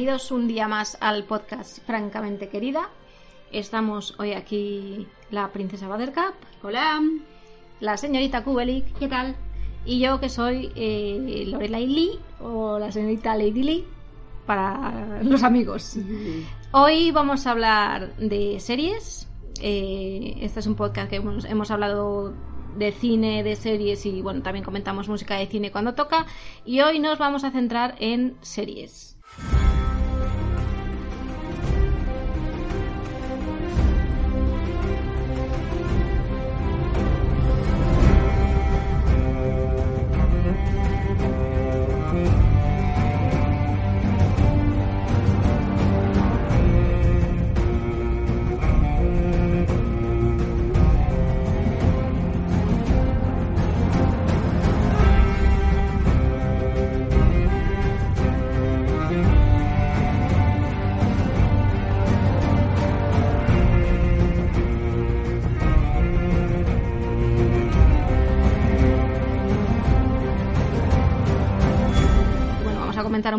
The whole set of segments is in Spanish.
Bienvenidos un día más al podcast Francamente Querida. Estamos hoy aquí la princesa Buttercup. Hola. La señorita Kubelik. ¿Qué tal? Y yo que soy eh, Lorelai Lee o la señorita Lady Lee para los amigos. Hoy vamos a hablar de series. Eh, este es un podcast que hemos, hemos hablado de cine, de series y bueno, también comentamos música de cine cuando toca. Y hoy nos vamos a centrar en series.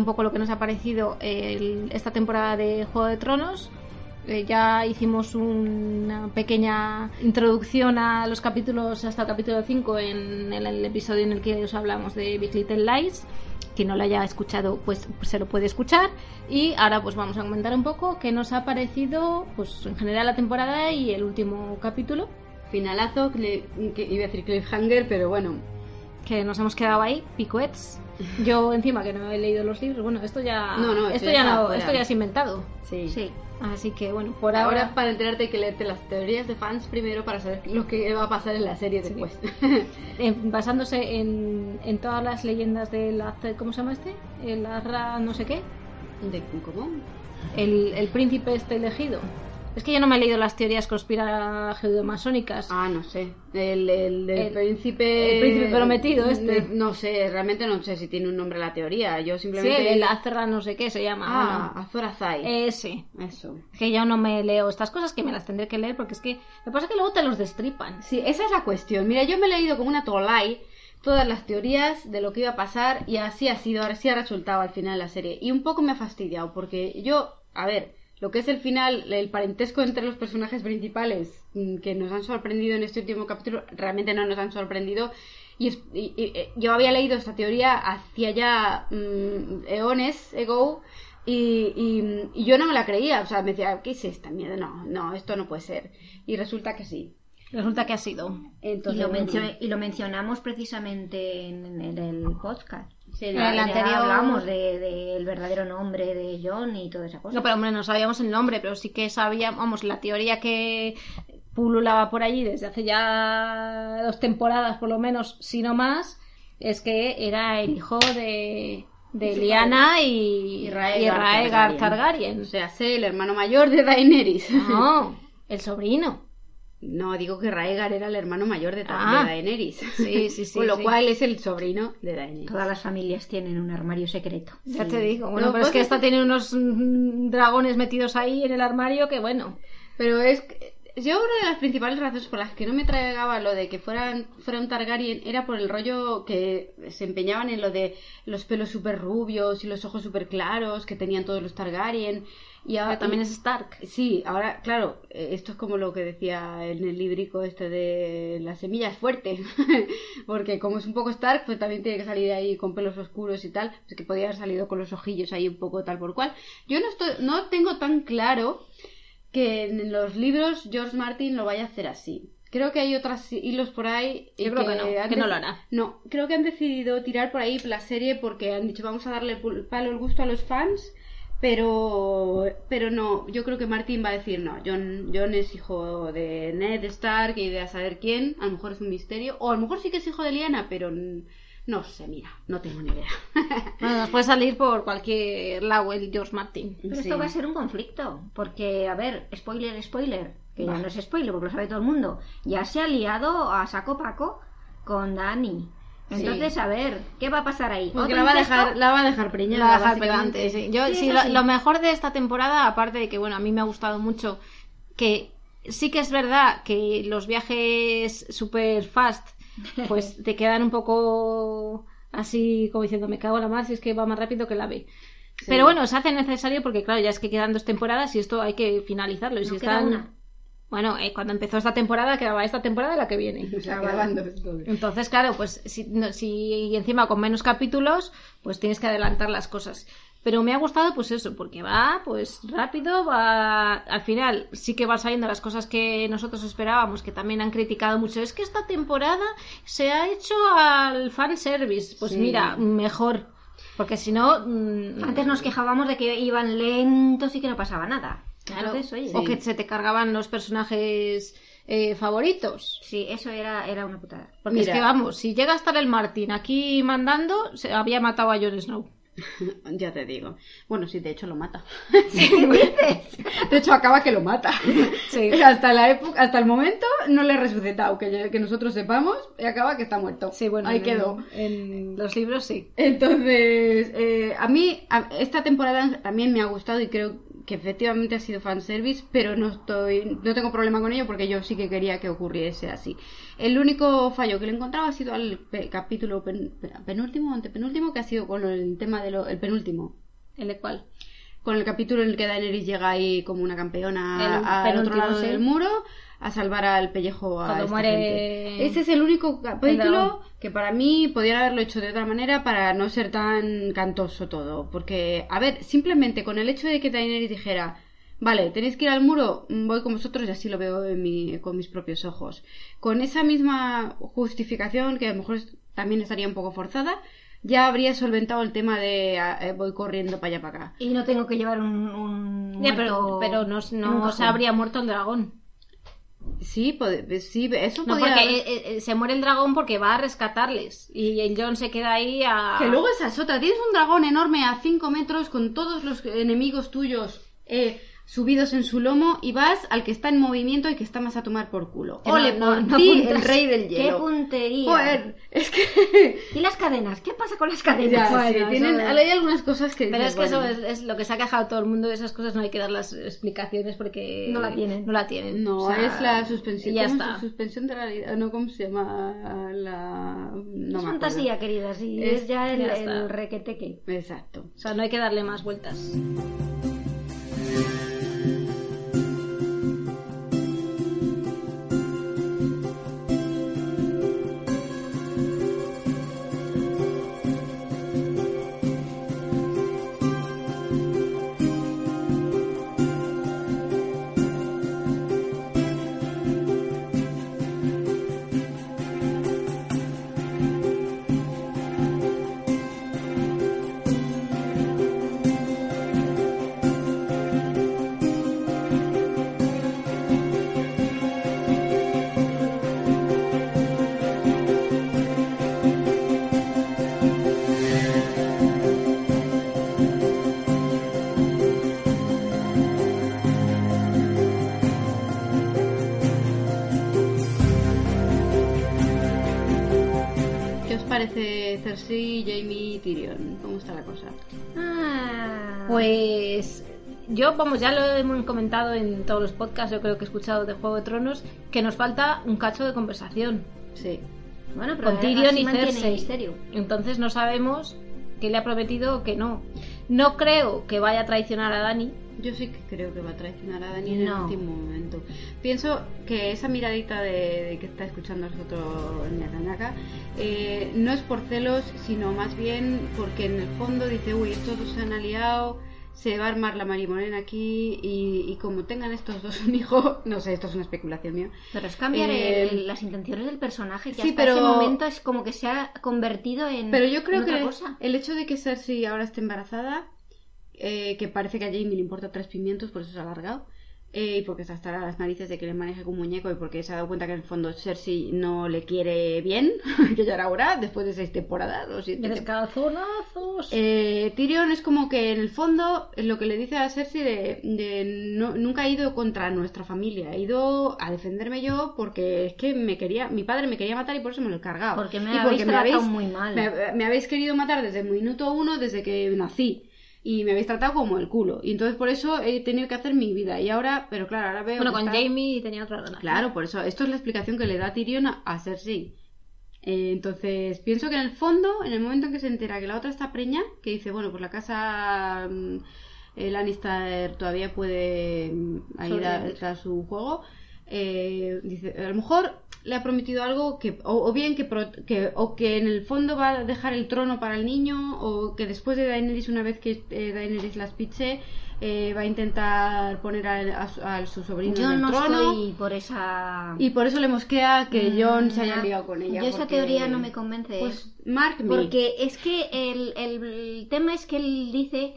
Un poco lo que nos ha parecido el- esta temporada de Juego de Tronos. Eh, ya hicimos una pequeña introducción a los capítulos hasta el capítulo 5 en el, el episodio en el que os hablamos de Big Little Lies. Quien no lo haya escuchado, pues se lo puede escuchar. Y ahora pues vamos a comentar un poco qué nos ha parecido pues en general la temporada y el último capítulo. Finalazo, que iba a decir cliffhanger, pero bueno. Que nos hemos quedado ahí, picuets. Yo encima que no he leído los libros, bueno, esto ya No, no, esto ya no, esto ya es inventado. Sí. Sí, así que bueno, por Ahora, ahora, para enterarte hay que leerte las teorías de fans primero para saber lo que va a pasar en la serie después. eh, basándose en, en todas las leyendas de la ¿cómo se llama este? El Arra no sé qué, ¿De cómo? el, el príncipe este elegido. Es que yo no me he leído las teorías conspiranomasónicas. Ah, no sé. El, el, El- príncipe... el príncipe prometido este. No sé, realmente no sé si tiene un nombre la teoría. Yo sí, simplemente... el Azra no sé qué se llama. Ah, bueno, Azor Ahai. ese. Eso. Que yo no me leo estas cosas, que me las tendré que leer porque es que lo que pasa es que luego te los destripan. Sí, esa es la cuestión. Mira, yo me he leído como una tolai todas las teorías de lo que iba a pasar y así ha sido, así ha resultado al final de la serie. Y un poco me ha fastidiado porque yo, a ver, lo que es el final, el parentesco entre los personajes principales mm, que nos han sorprendido en este último capítulo, realmente no nos han sorprendido. Y, es- y- y- eh, yo había leído esta teoría hacía ya mm, eones ago y, y- y yo no me la creía. O sea, me decía, ¿qué es esta mierda? No, no, esto no puede ser. Y resulta que sí. Resulta que ha sido. Entonces, y, lo bueno, mencio- y lo mencionamos precisamente en, en el podcast. Sí, En la- el anterior- hablamos del de, del verdadero nombre de John y toda esa cosa. No, pero hombre, no sabíamos el nombre, pero sí que sabíamos, vamos, la teoría que pululaba por allí desde hace ya dos temporadas, por lo menos, si no más, es que era el hijo de, de Liana y, Y Raegar y Raegar Targaryen. Targaryen. O sea, sé el hermano mayor de Daenerys. No, el sobrino. No, digo que Raegar era el hermano mayor de, Ah. de Daenerys. Sí, sí, sí, Con lo sí. cual es el sobrino de Daenerys. Todas las familias tienen un armario secreto. Ya te digo. Bueno, Lo pero es que pasa esta tiene unos mm, dragones metidos ahí en el armario que bueno. Pero es que- yo una de las principales razones por las que no me tragaba lo de que fueran, fuera un Targaryen era por el rollo que se empeñaban en lo de los pelos súper rubios y los ojos súper claros que tenían todos los Targaryen. Y ahora Pero también es Stark. Sí, ahora, claro, eh, esto es como lo que decía en el librico este de la semilla es fuerte, porque como es un poco Stark, pues también tiene que salir ahí con pelos oscuros y tal, pues que podía haber salido con los ojillos ahí un poco tal por cual. Yo no estoy, no tengo tan claro que en los libros George Martin lo vaya a hacer así. Creo que hay otros hilos por ahí. y Yo creo que no, que lo hará. No, creo que han decidido tirar por ahí la serie porque han dicho vamos a darle palo el gusto a los fans, pero pero no, yo creo que Martin va a decir no, John, John es hijo de Ned Stark y de a saber quién, a lo mejor es un misterio, o a lo mejor sí que es hijo de Lyanna, pero no sé, mira, no tengo ni idea. Bueno, nos puede salir por cualquier lado el George Martin. Pero Sí. esto va a ser un conflicto, porque, a ver, spoiler, spoiler, que ya no es spoiler porque lo sabe todo el mundo, ya se ha liado a saco paco con Dani. Entonces, Sí. a ver, ¿qué va a pasar ahí? Porque ¿Otro la va a dejar, la va a dejar preñada. La va a dejar pedante, sí. Yo, Sí, lo, sí. lo mejor de esta temporada, aparte de que, bueno, a mí me ha gustado mucho, que sí que es verdad que los viajes super fast, pues te quedan un poco así como diciendo, me cago en la mar si es que va más rápido que la B. Pero bueno, se hace necesario porque, claro, ya es que quedan dos temporadas y esto hay que finalizarlo. Y No si queda están... una. Bueno, eh, cuando empezó esta temporada, quedaba esta temporada y la que viene. O sea. Entonces, claro, pues si, no- si y encima con menos capítulos, pues tienes que adelantar las cosas. Pero me ha gustado pues eso, porque va pues rápido, va al final sí que van saliendo las cosas que nosotros esperábamos, que también han criticado mucho. Es que esta temporada se ha hecho al fanservice. Pues Sí. mira, mejor. Porque si no... mm, Antes nos quejábamos de que iban lentos y que no pasaba nada. claro, Entonces, oye, o que se te cargaban los personajes eh, favoritos. sí, eso era, era una putada. Porque Mira. es que vamos, si llega a estar el Martín aquí mandando, se había matado a Jon Snow. Ya te digo. Bueno, sí, de hecho lo mata. De hecho acaba que lo mata. Sí. Hasta la época, hasta el momento no le he resucitado, que, que nosotros sepamos, y acaba que está muerto. Sí, bueno, ahí en- quedó. En los libros sí. Entonces, eh, a mí a- esta temporada también me ha gustado y creo que efectivamente ha sido fanservice, pero no estoy, no tengo problema con ello porque yo sí que quería que ocurriese así. El único fallo que le he encontrado ha sido al pe- capítulo pen- penúltimo antepenúltimo, que ha sido con el tema del el penúltimo. ¿El de cuál? Con el capítulo en el que Daenerys llega ahí como una campeona El al otro lado sí. del muro a salvar al pellejo a Cuando esta muere gente. Ese es el único el capítulo que para mí podrían haberlo hecho de otra manera para no ser tan cantoso todo. Porque, a ver, simplemente con el hecho de que Daenerys dijera Vale, tenéis que ir al muro, mm, voy con vosotros y así lo veo en mi- con mis propios ojos. Con esa misma justificación, que a lo mejor también estaría un poco forzada, ya habría solventado el tema de ah, eh, voy corriendo para allá para acá. Y no tengo que llevar un, un Ya, pero, muerto pero no, no se habría muerto el dragón. Sí, pode- sí, eso No, podría porque haber- eh, eh, se muere el dragón porque va a rescatarles. Y el John se queda ahí a. Que luego esa es otra. Tienes un dragón enorme a 5 metros con todos los enemigos tuyos eh, subidos en su lomo y vas al que está en movimiento y que está más a tomar por culo. No- Ole, no- por no el rey del ¡Qué hielo. puntería! Joder, es que... ¿Y las cadenas? ¿Qué pasa con las Ya, cadenas? sí, tienen, eso- hay algunas cosas que... Pero dices, es que eso es, es lo que se ha quejado todo el mundo de esas cosas, no hay que dar las explicaciones porque No la tienen. No la tienen. No, O sea, es la suspensión. y ya ¿cómo está. es? Suspensión de realidad. No, ¿cómo se llama? La... No es fantasía, querida, sí. Es- Es, ya el, ya el requeteque. Exacto. O sea, no hay que darle más vueltas. Cersei, Jamie y Tyrion? ¿Cómo está la cosa? Ah, Pues yo, vamos, ya lo hemos comentado en todos los podcasts, yo creo que he escuchado de Juego de Tronos, que nos falta un cacho de conversación. Sí. Bueno, pero Con Tyrion y Cersei. misterio. Entonces no sabemos qué le ha prometido o qué no. No creo que vaya a traicionar a Dani. Yo sí que creo que va a traicionar a Dani en el último momento. Pienso que esa miradita de, de que está escuchando a nosotros Ñacañaca eh, no es por celos, sino más bien porque en el fondo dice, uy, estos dos se han aliado, se va a armar la marimorena aquí y, y como tengan estos dos un hijo, no sé, esto es una especulación mía. Pero es cambiar Eh, el- las intenciones del personaje que sí, hasta pero- ese momento es como que se ha convertido en Pero yo creo en otra que cosa. el hecho de que Cersei ahora esté embarazada, eh, que parece que a Jamie le importa tres pimientos, por eso se ha alargado, eh, y porque se estará a las narices de que le maneje como muñeco y porque se ha dado cuenta que en el fondo Cersei no le quiere bien, que ya era hora, después de seis temporadas o siete. Descalzonazos. Eh, Tyrion es como que en el fondo lo que le dice a Cersei de, de no- nunca he ido contra nuestra familia, he ido a defenderme yo porque es que me quería, mi padre me quería matar y por eso me lo he cargado. Porque me Y habéis tratado muy mal. Me, me habéis querido matar desde el minuto uno, desde que nací. Y me habéis tratado como el culo. Y entonces por eso he tenido que hacer mi vida. Y ahora, pero claro, ahora veo. bueno, con está- Jamie tenía otra relación. Claro, por eso. Esto es la explicación que le da Tyrion a, Cersei. Eh, entonces, pienso que en el fondo, en el momento en que se entera que la otra está preña, que dice, bueno, pues la casa mm, eh, Lannister todavía puede mm, ahí dar su juego, eh, dice, a lo mejor le ha prometido algo que, o, o bien que, pro- que, o que en el fondo va a dejar el trono para el niño, o que después de Daenerys, una vez que eh, Daenerys las piche, eh, va a intentar poner a, a su- a su sobrino Yo en el no trono. estoy por esa Y por eso le mosquea que Mm, John se haya liado con ella. Yo esa porque- teoría no me convence. Pues Mark me. Porque es que el, el- el tema es que él dice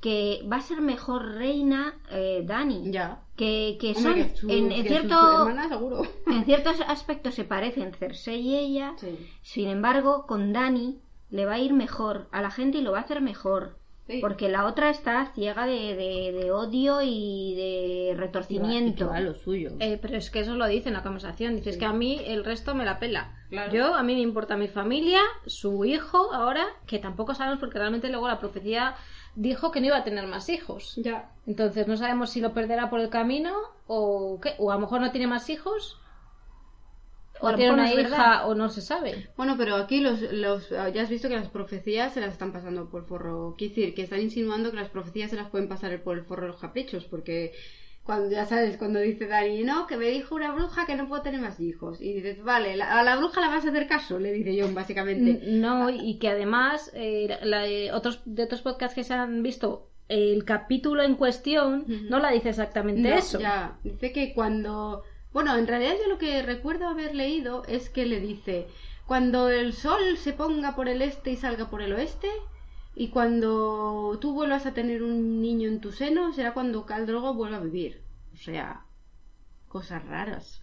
que va a ser mejor reina eh, Dani. Ya. Que, que Hombre, son que su- en, en que su cierto hermana, seguro. en ciertos aspectos se parecen Cersei y ella. Sí. Sin embargo, con Dani le va a ir mejor a la gente y lo va a hacer mejor. Sí. Porque la otra está ciega de, de- de odio y de retorcimiento. Y que va a lo suyo. Eh, pero es que eso lo dice en la conversación. Dices que a mí el resto me la pela. Claro. Yo, a mí me importa mi familia, su hijo ahora, que tampoco sabemos porque realmente luego la profecía dijo que no iba a tener más hijos. Ya. Entonces no sabemos si lo perderá por el camino o qué. O a lo mejor no tiene más hijos. O tiene una no hija verdad. o no se sabe. Bueno, pero aquí los, los, ya has visto que las profecías se las están pasando por el forro. Quiero decir, que están insinuando que las profecías se las pueden pasar por el forro de los caprichos, porque cuando ya sabes, cuando dice Dani, no, que me dijo una bruja que no puedo tener más hijos. Y dices, vale, la- a la bruja la vas a hacer caso, le dice John, básicamente. No, y que además, eh, la de otros, de otros podcasts que se han visto, el capítulo en cuestión no la dice exactamente No, eso. Ya, dice que cuando... Bueno, en realidad yo lo que recuerdo haber leído es que le dice, cuando el sol se ponga por el este y salga por el oeste, y cuando tú vuelvas a tener un niño en tu seno, será cuando Khal Drogo vuelva a vivir. O sea, cosas raras.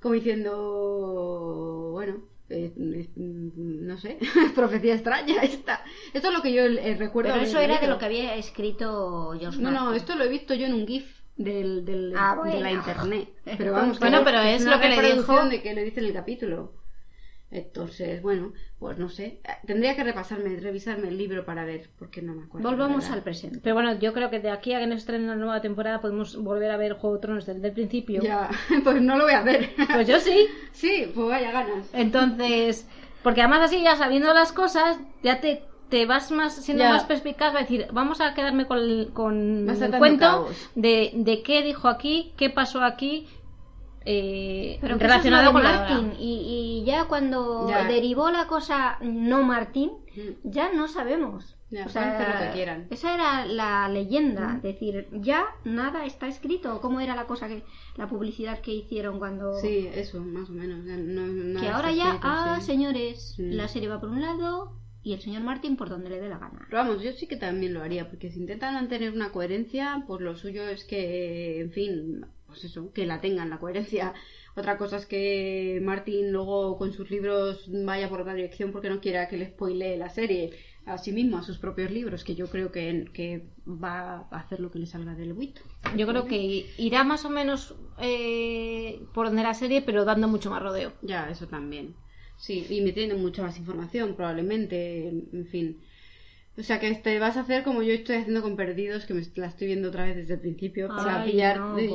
Como diciendo, bueno, eh, eh, no sé, profecía extraña esta. Esto es lo que yo eh, recuerdo. Pero eso era de lo que había escrito George No, no, esto lo he visto yo en un GIF del, del- Ah, de la internet. Pero vamos, Bueno, pero es lo que le dijo. de que le dice en el capítulo. Entonces, bueno, pues no sé. Tendría que repasarme, revisarme el libro para ver, porque no me acuerdo. Volvamos al presente. Pero bueno, yo creo que de aquí a que nos estrene la nueva temporada podemos volver a ver Juego de Tronos desde el principio. Ya, pues no lo voy a hacer. Pues yo sí. sí, pues vaya ganas. Entonces, porque además así ya sabiendo las cosas, ya te, te vas más siendo Ya. más perspicaz, va a decir, vamos a quedarme con el, con el cuento de, de qué dijo aquí, qué pasó aquí, eh, Pero relacionado con es Martin. Y, y ya cuando Ya. derivó la cosa no Martín, Mm. ya no sabemos. Ya, O sea, hacer lo que quieran. Esa era la leyenda, decir, ya nada está escrito. ¿Cómo era la cosa que la publicidad que hicieron cuando Sí, eso, más o menos. no- nada que ahora ya, escrito, ah, sí. señores, Sí. la serie va por un lado y el señor Martín por donde le dé la gana. Pero vamos, yo sí que también lo haría, porque si intentan mantener una coherencia, pues lo suyo es que, en fin, pues eso, que la tengan la coherencia. Otra cosa es que Martin luego con sus libros vaya por otra dirección porque no quiera que le spoilee la serie a sí mismo, a sus propios libros, que yo creo que, que va a hacer lo que le salga del buito. Yo creo que irá más o menos eh, por donde la serie, pero dando mucho más rodeo. Ya, eso también. Sí, y metiendo mucha más información, probablemente, en fin. O sea que te vas a hacer como yo estoy haciendo con Perdidos, que me la estoy viendo otra vez desde el principio para Ay, pillar. no, y-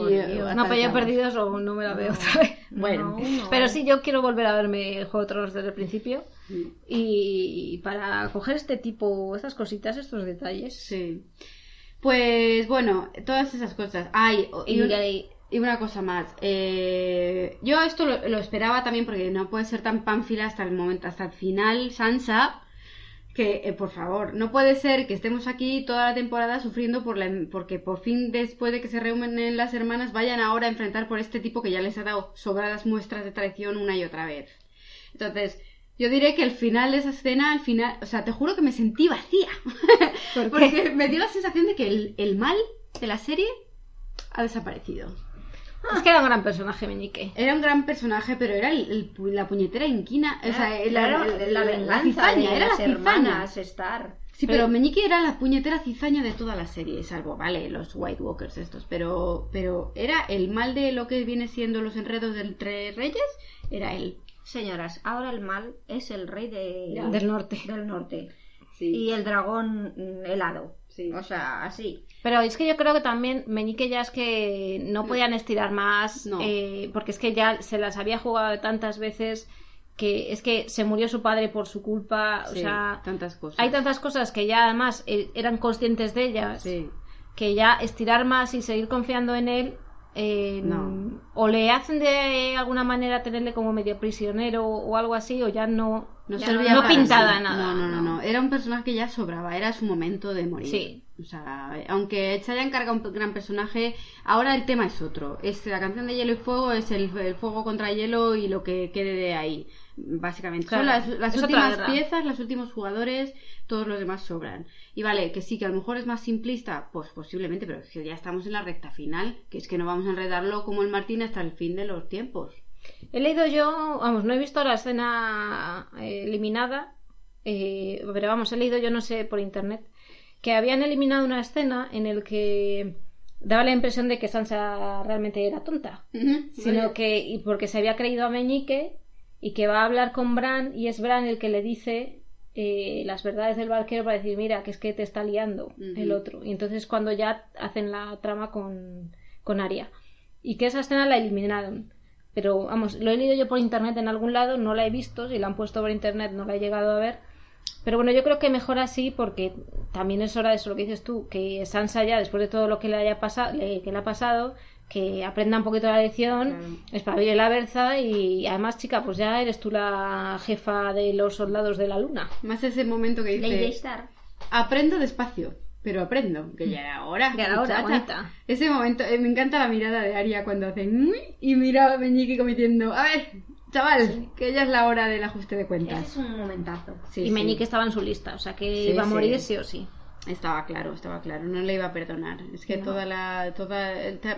No, pero perdidos o no me la veo otra vez. Bueno, No, no. Pero sí, yo quiero volver a verme el Juego de Tronos desde el principio. Sí. Y para coger este tipo, estas cositas, estos detalles. Sí. Pues bueno, todas esas cosas. Ay, y una cosa más. Eh, yo esto lo, lo esperaba también porque no puede ser tan pánfila hasta el momento, hasta el final, Sansa. Que, eh, por favor, no puede ser que estemos aquí toda la temporada sufriendo por la, porque por fin después de que se reúnen las hermanas vayan ahora a enfrentar por este tipo que ya les ha dado sobradas muestras de traición una y otra vez. Entonces, yo diré que el final de esa escena, al final, o sea, te juro que me sentí vacía. Porque me dio la sensación de que el, el mal de la serie ha desaparecido. Es que era un gran personaje, Meñique. Era un gran personaje, pero era el- el la puñetera inquina. O sea, la, Claro, la- la, la venganza cizaña, de era la las cizaña. hermanas estar. Sí, pero Meñique era la puñetera cizaña de toda la serie, salvo, vale, los White Walkers estos, pero, pero era el mal de lo que viene siendo los enredos de entre reyes, era él. Señoras, ahora el mal es el rey de-. Del norte. del norte. Sí. Y el dragón mm, helado. Sí. O sea, así. Pero es que yo creo que también Meñique ya es que no podían estirar más, No. eh, porque es que ya se las había jugado tantas veces que es que se murió su padre por su culpa, o sea, tantas cosas. hay tantas cosas que ya además eh, eran conscientes de ellas, Sí. que ya estirar más y seguir confiando en él, eh, No. o le hacen de alguna manera tenerle como medio prisionero o algo así, o ya no, No ya servía no pintada nada. No, no, no, no. Era un personaje que ya sobraba, era su momento de morir. Sí. O sea, aunque se haya encargado un gran personaje, ahora el tema es otro. Es la canción de Hielo y Fuego, es el, el fuego contra hielo y lo que quede de ahí. Básicamente. Son las, últimas piezas, los últimos jugadores, todos los demás sobran. Y vale, que sí, que a lo mejor es más simplista, pues posiblemente, pero es que ya estamos en la recta final, que es que no vamos a enredarlo como el Martín hasta el fin de los tiempos. He leído yo, vamos, no he visto la escena eh, eliminada, eh, pero vamos, he leído yo no sé por internet que habían eliminado una escena en el que daba la impresión de que Sansa realmente era tonta, sino Oye, que y porque se había creído a Meñique y que va a hablar con Bran y es Bran el que le dice eh, las verdades del barquero para decir mira que es que te está liando el otro y entonces cuando ya hacen la trama con, con Arya. Y que esa escena la eliminaron. Pero vamos lo he leído yo por internet en algún lado no la he visto si la han puesto por internet no la he llegado a ver. Pero bueno yo creo que mejor así porque también es hora de eso lo que dices tú que Sansa ya después de todo lo que le haya pasado que le ha pasado que aprenda un poquito la lección Claro. espabile la berza y además chica pues ya eres tú la jefa de los soldados de la luna Más ese momento que Lady dice, Star. aprendo despacio, pero aprendo, que ya era hora. Ya era hora, bonita. Ese momento, eh, me encanta la mirada de Aria cuando hace y mira a Meñique como diciendo, a ver, chaval, que ya es la hora del ajuste de Ese cuentas. es un momentazo. Sí, y sí. Meñique estaba en su lista o sea que Sí, iba a morir sí o sí Estaba claro, estaba claro, no le iba a perdonar. Es que toda la... Toda, ta-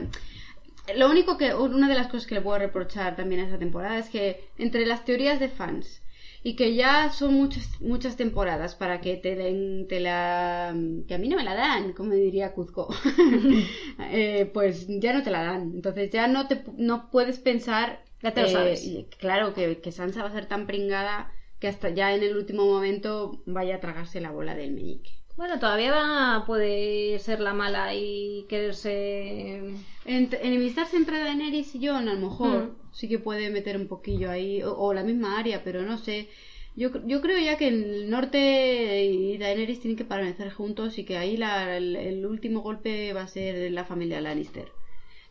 lo único que... Una de las cosas que le puedo reprochar también a esta temporada es que entre las teorías de fans y que ya son muchas muchas temporadas para que te den te la que a mí no me la dan como diría Cuzco Eh, pues ya no te la dan entonces ya no te no puedes pensar Ya te lo eh, sabes. y claro que, que Sansa va a ser tan pringada que hasta ya en el último momento vaya a tragarse la bola del meñique bueno todavía va- puede ser la mala y quererse enemistarse entre Daenerys y Jon, a lo mejor Mm. sí que puede meter un poquillo ahí, o, o la misma área, pero no sé. Yo, yo creo ya que el norte y Daenerys tienen que permanecer juntos y que ahí la- el, el último golpe va a ser de la familia Lannister.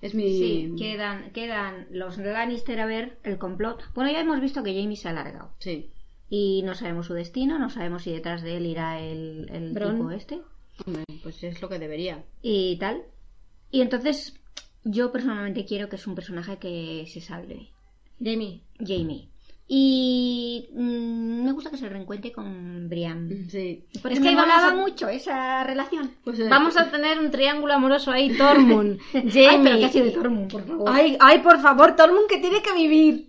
Es mi. Sí, quedan, quedan los Lannister a ver el complot. Bueno, ya hemos visto que Jamie se ha alargado. Sí. Y no sabemos su destino, no sabemos si detrás de él irá el, el tipo este. Hombre, pues es lo que debería. Y tal. Y entonces, yo personalmente quiero que es un personaje que se salve. Jamie Jamie. Y mm, me gusta que se reencuentre con Brian. Sí. Porque Es que vamos molaba a- mucho esa relación. Pues, eh, Vamos a tener un triángulo amoroso ahí, Tormund, Jamie. Ay, pero ¿qué ha sido Tormund, por favor? Ay, ay, por favor, Tormund que tiene que vivir.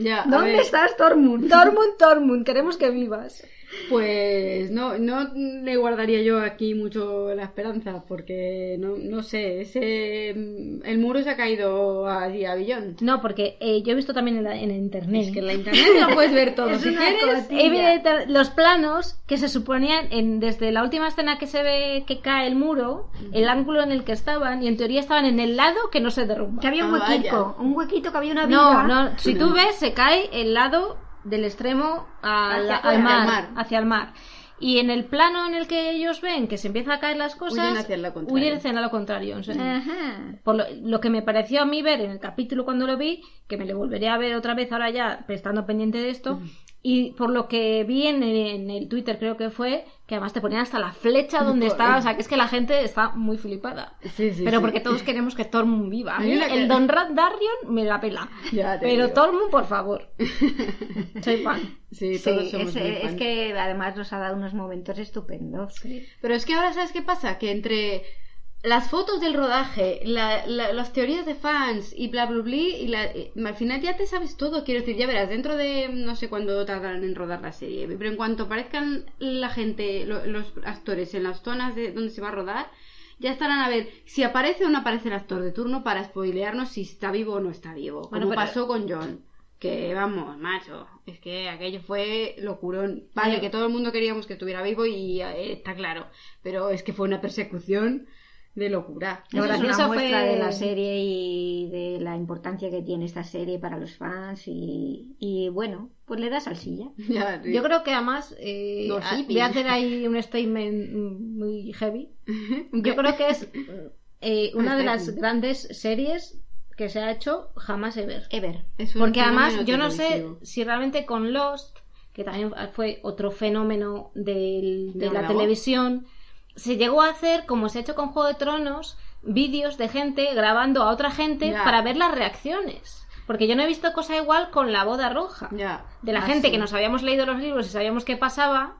Ya, ¿Dónde estás, Tormund? Tormund, Tormund, queremos que vivas. Pues no, no le guardaría yo aquí mucho la esperanza, porque no, no sé, ese el muro se ha caído a, a billón. No, porque eh, yo he visto también en, la- en internet. Es que en la internet lo puedes ver todo. Es si una quieres, cotilla. He visto los planos que se suponían en, desde la última escena que se ve que cae el muro, el ángulo en el que estaban, y en teoría estaban en el lado que no se derrumba. Que había un Ah, huequito, un huequito que había una viga. No, no, si tú ves, se cae el lado del extremo al, Hacia al afuera, mar, hacia el mar. hacia el mar. Y en el plano en el que ellos ven que se empiezan a caer las cosas, Huyen hacia lo contrario. huyen hacia lo contrario. o sea, Ajá. por lo, lo que me pareció a mí ver en el capítulo cuando lo vi, que me lo volveré a ver otra vez ahora ya, estando pendiente de esto, y por lo que vi en, en el Twitter creo que fue, que además te ponían hasta la flecha donde estaba, o sea, que es que la gente está muy flipada. Sí, sí, pero sí. porque todos queremos que Tormund viva. A mí que- El Don Rat Darion me la pela. Ya te pero digo. Tormund, por favor. Soy fan. Sí, Sí, todos somos es, muy es fan. que además nos ha dado unos momentos estupendos. Pero es que ahora, ¿sabes qué pasa? Que entre las fotos del rodaje, la- la- las teorías de fans y bla bla bla, y la- al final ya te sabes todo. Quiero decir, ya verás, dentro de no sé cuándo tardarán en rodar la serie, pero en cuanto aparezcan la gente, lo- los actores en las zonas de donde se va a rodar, ya estarán a ver si aparece o no aparece el actor de turno para spoilearnos si está vivo o no está vivo. Bueno, como pero- pasó con John. Que vamos, macho, es que aquello fue locurón. Vale, que todo el mundo queríamos que estuviera vivo y eh, está claro, pero es que fue una persecución de locura. Lo gracioso fue- de la serie y de la importancia que tiene esta serie para los fans y, y bueno, pues le da salsilla. Ya, sí. Yo creo que además eh, a- voy a hacer ahí un statement muy heavy. Yo creo que es eh, una de las grandes series que se ha hecho jamás ever. Ever. Porque además yo no sé si realmente con Lost, que también fue otro fenómeno del- de, ¿De la la televisión, se llegó a hacer, como se ha hecho con Juego de Tronos, vídeos de gente grabando a otra gente para ver las reacciones. Porque yo no he visto cosa igual con la boda roja. De la Ah, gente sí. que nos habíamos leído los libros y sabíamos qué pasaba.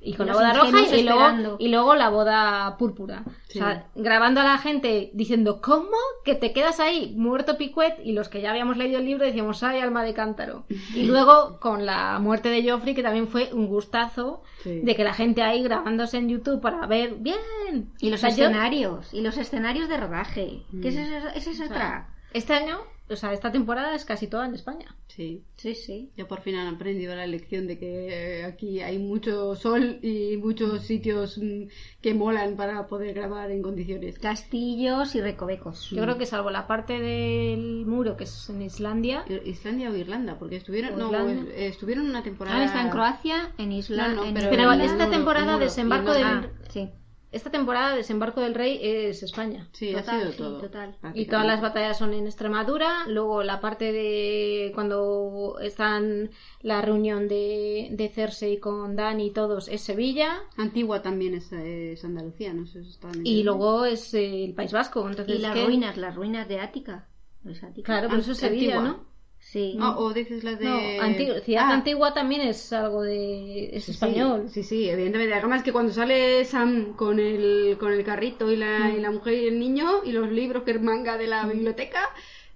Y con Los la boda roja y luego, y luego la boda púrpura. Sí. O sea, grabando a la gente diciendo, ¿cómo? Que te quedas ahí muerto picuet y los que ya habíamos leído el libro decíamos, ¡ay, alma de cántaro! Y luego con la muerte de Joffrey, que también fue un gustazo Sí. de que la gente ahí grabándose en YouTube para ver, ¡bien! Y los O sea, yo- escenarios, y los escenarios de rodaje. Que esa es, esa es o sea, otra. este año, o sea, esta temporada es casi toda en España. Sí. Sí, sí. Ya por fin han aprendido la lección de que eh, aquí hay mucho sol y muchos sitios mm, que molan para poder grabar en condiciones. Castillos y recovecos. Yo creo que salvo la parte del muro que es en Islandia, I- Islandia o Irlanda, porque estuvieron, no, eh, estuvieron una temporada. Ahora está en Croacia, en Isla. No, no, en pero- esta temporada desembarco los- Ah, sí. Esta temporada Desembarco del Rey es España. Sí, Total, ha sido sí, todo. total. Y todas las batallas son en Extremadura. Luego la parte de cuando están la reunión de, de Cersei con Dani y todos es Sevilla. Antigua también es, es Andalucía, no sé si está en Y el- luego es eh, el País Vasco. Entonces, Y las ¿qué? ruinas, las ruinas de Ática. ¿No es Ática? Claro, pero eso es Sevilla, Antigua. ¿no? Sí. Ah, o dices las de. No, Antigua, Ciudad Ah, Antigua también es algo de. es sí, español. Sí, sí, evidentemente. Además que cuando sale Sam con el, con el carrito y la, Mm. y la mujer y el niño y los libros que es manga de la biblioteca,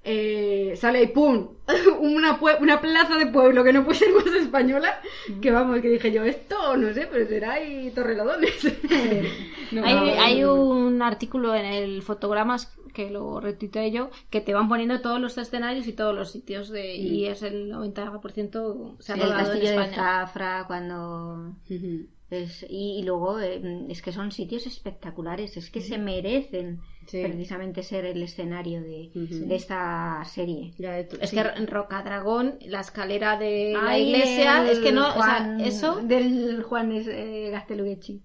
eh, sale y ¡pum! Una, una plaza de pueblo que no puede ser más española. Mm. Que vamos, que dije yo, esto no sé, pero será ahí Torrelodones. No, hay, no, hay un artículo en el Fotogramas que lo retuiteé yo que te van poniendo todos los escenarios y todos los sitios de y es el 90% se ha Sí, el rodado en castillo de. Zafra, cuando. Es, y, y luego eh, es que son sitios espectaculares, es que se merecen Sí. precisamente ser el escenario de, Ujú. de esta serie. Es que Rocadragón, la escalera de la Ay, iglesia, el es que no, o sea, Juan- eso, Del Juan eh, Gasteluguechi.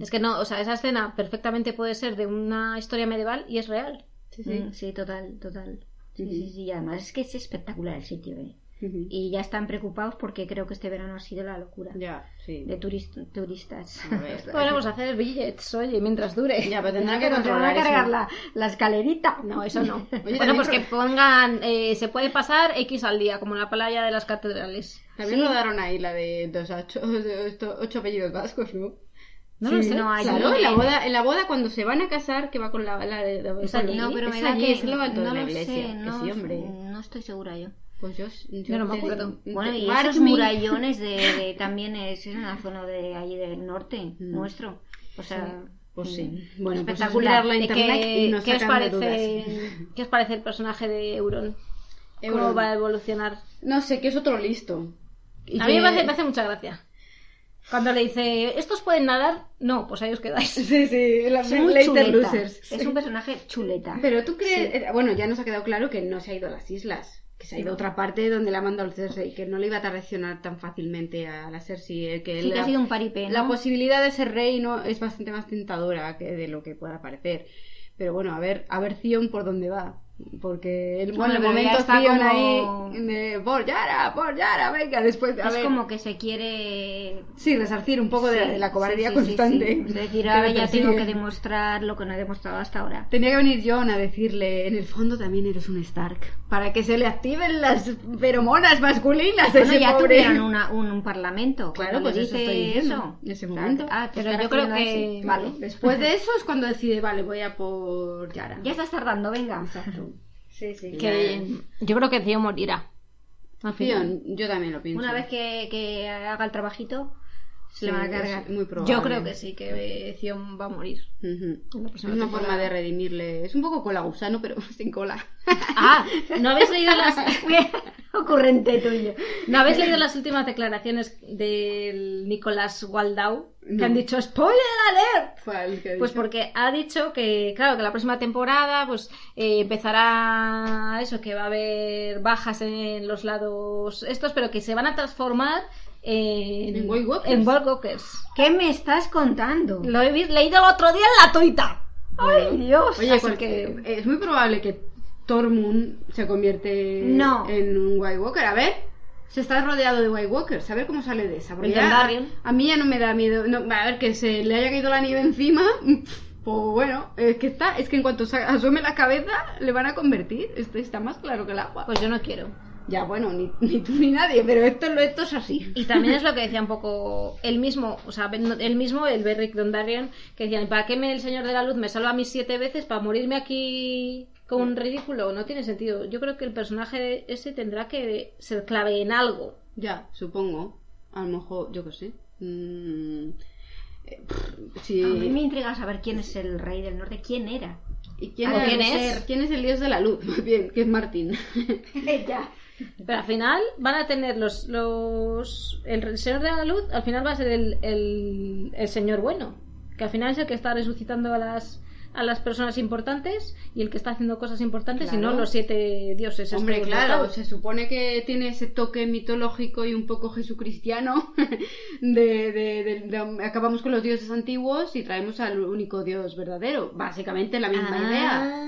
Es que no, o sea, esa escena perfectamente puede ser de una historia medieval y es real. Sí, sí. Mm, Sí, total, total. Sí, sí, sí, y además es que es espectacular el sitio, ¿eh? Y ya están preocupados porque creo que este verano ha sido la locura Ya, sí. de turis- turistas. Bueno, pues hacer billets, oye, mientras dure. Ya, pero tendrán que controlar a cargar eso. la, la escalerita. No, eso no. Oye, bueno, pues pro- que pongan, eh, se puede pasar X al día, como en la playa de las catedrales. También rodaron ahí la de dos ocho, de ocho, ocho apellidos vascos, ¿no? No Sí, lo sé. no, allí Claro, en la boda, en la boda cuando se van a casar, que va con la, la, Es con- allí. No, pero es me da allí, que es lo alto no de la lo iglesia. sé, que no, sí, hombre. no estoy segura yo. Pues yo, Yo no me te- acuerdo. Bueno, y Mark esos me- murallones de, de- también es en la zona de ahí del norte Mm. nuestro. O sea, Pues sí. mm, Bueno, pues es espectacular. mirar la ¿Y internet qué, y nos qué os parece, dudas. ¿Qué os parece el personaje de Euron? ¿Cómo Euron. va a evolucionar? No sé, que es otro listo. Y a mí me que- hace, me hace mucha gracia. Cuando le dice, ¿estos pueden nadar? No, pues ahí os quedáis. Sí, sí, la Es muy later losers. Es un personaje chuleta. Pero tú crees, eh, bueno, ya nos ha quedado claro que no se ha ido a las islas, que se ha ido a otra parte donde le ha mandado el Cersei, que no le iba a traicionar tan fácilmente a la Cersei, eh, que Sí que la, ha sido un paripé, ¿no? la posibilidad de ser rey no es bastante más tentadora que de lo que pueda parecer. Pero bueno, a ver, a ver Zion por dónde va. Porque el, bueno, el momento está Zion como- ahí de por Yara, por Yara, venga, después a es ver. como que se quiere Sí, resarcir un poco de, Sí, de la cobardía sí, sí, constante. Es decir, ahora ya tengo que demostrar lo que no he demostrado hasta ahora. Tenía que venir John a decirle, en el fondo también eres un Stark, para que se le activen las feromonas masculinas Bueno, ese ya pobre. tuvieron una- un, un parlamento. Claro, pues eso dice estoy eso. en ese momento. Ah, Pero yo creo que- Vale. después de eso es cuando decide, vale, voy a por Yara. Ya estás tardando, venga. Exacto. Sí, sí. Que yo creo que Tío morirá. Al final. yo también lo pienso. Una vez que, que haga el trabajito, se Sí, le van a es cargar. muy probable. Yo creo que sí, que Theon va a morir. Es una temporada. forma de redimirle. Es un poco cola gusano, pero sin cola. Ah, ¿no habéis leído las... Ocurrente tuyo. ¿No habéis leído las últimas declaraciones del Nicolás Waldau? Que No. han dicho ¡Spoiler alert! ¿Cuál que ha Pues dicho? porque ha dicho que, claro, que la próxima temporada pues eh, empezará eso, que va a haber bajas en los lados estos, pero que se van a transformar en, En White Walkers. en White Walkers. ¿Qué me estás contando? Lo he leído el otro día en la tuita. ¡Ay, Dios! Oye, Así cual- que... es muy probable que Tormund se convierte No. en un White Walker. A ver, se está rodeado de White Walkers. A ver cómo sale de esa. Porque ya- a mí ya no me da miedo. No, a ver, que se le haya caído la nieve encima. Pues bueno, es que está, es que en cuanto asome la cabeza le van a convertir. Esto está más claro que el agua. Pues yo no quiero. ya, bueno, ni, ni tú ni nadie, pero esto, lo- esto es así. Y también es lo que decía un poco el mismo, o sea, el mismo, el Beric Dondarrion, que decían, ¿para qué me el Señor de la Luz me salva a mí siete veces para morirme aquí como un ridículo? No tiene sentido. Yo creo que el personaje ese tendrá que ser clave en algo. Ya, supongo. A lo mejor, yo qué sé. Mm, eh, pff, sí. A mí me intriga saber quién es el rey del norte. ¿Quién era? ¿Y quién, ¿O es, quién es? ¿Quién es el dios de la luz? Más bien, que es Martín. ya. Pero al final van a tener los... los el Señor de la Luz, al final va a ser el, el, el Señor bueno. Que al final es el que está resucitando a las a las personas importantes y el que está haciendo cosas importantes y no los siete dioses. Hombre, claro, se supone que tiene ese toque mitológico y un poco jesucristiano de, de- de- de- acabamos con los dioses antiguos y traemos al único dios verdadero. Básicamente la misma Ah. idea.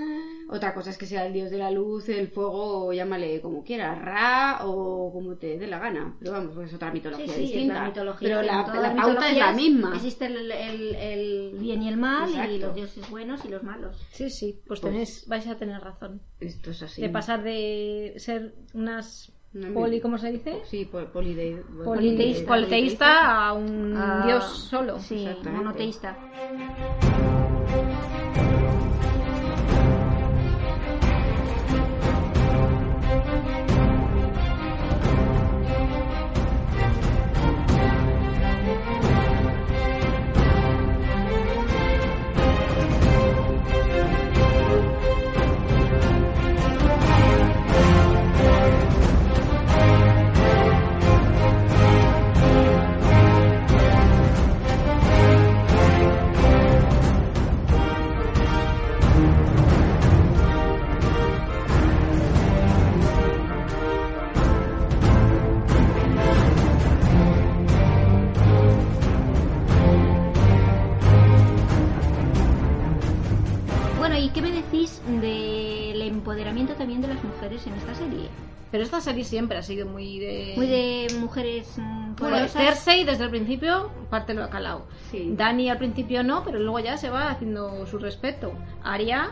Otra cosa es que sea el dios de la luz, el fuego, o llámale como quieras, Ra o como te dé la gana. Pero vamos, pues es otra mitología Sí, sí, es distinta. la mitología. Pero la, la pauta es la misma. Existe el, el- el bien y el mal y los dioses buenos y los malos. Sí, sí, pues, Pues- tenéis, vais a tener razón. Esto es así. De pasar de ser unas Una poli, ¿cómo se dice? Sí, polide- Politeísta, politeísta. politeísta a un Ah, dios solo. Sí, monoteísta. Esta serie siempre ha sido muy de... Muy de mujeres mm, Bueno. Cersei desde el principio parte lo ha calado. Sí. Dani al principio no, pero luego ya se va haciendo su respeto. Aria,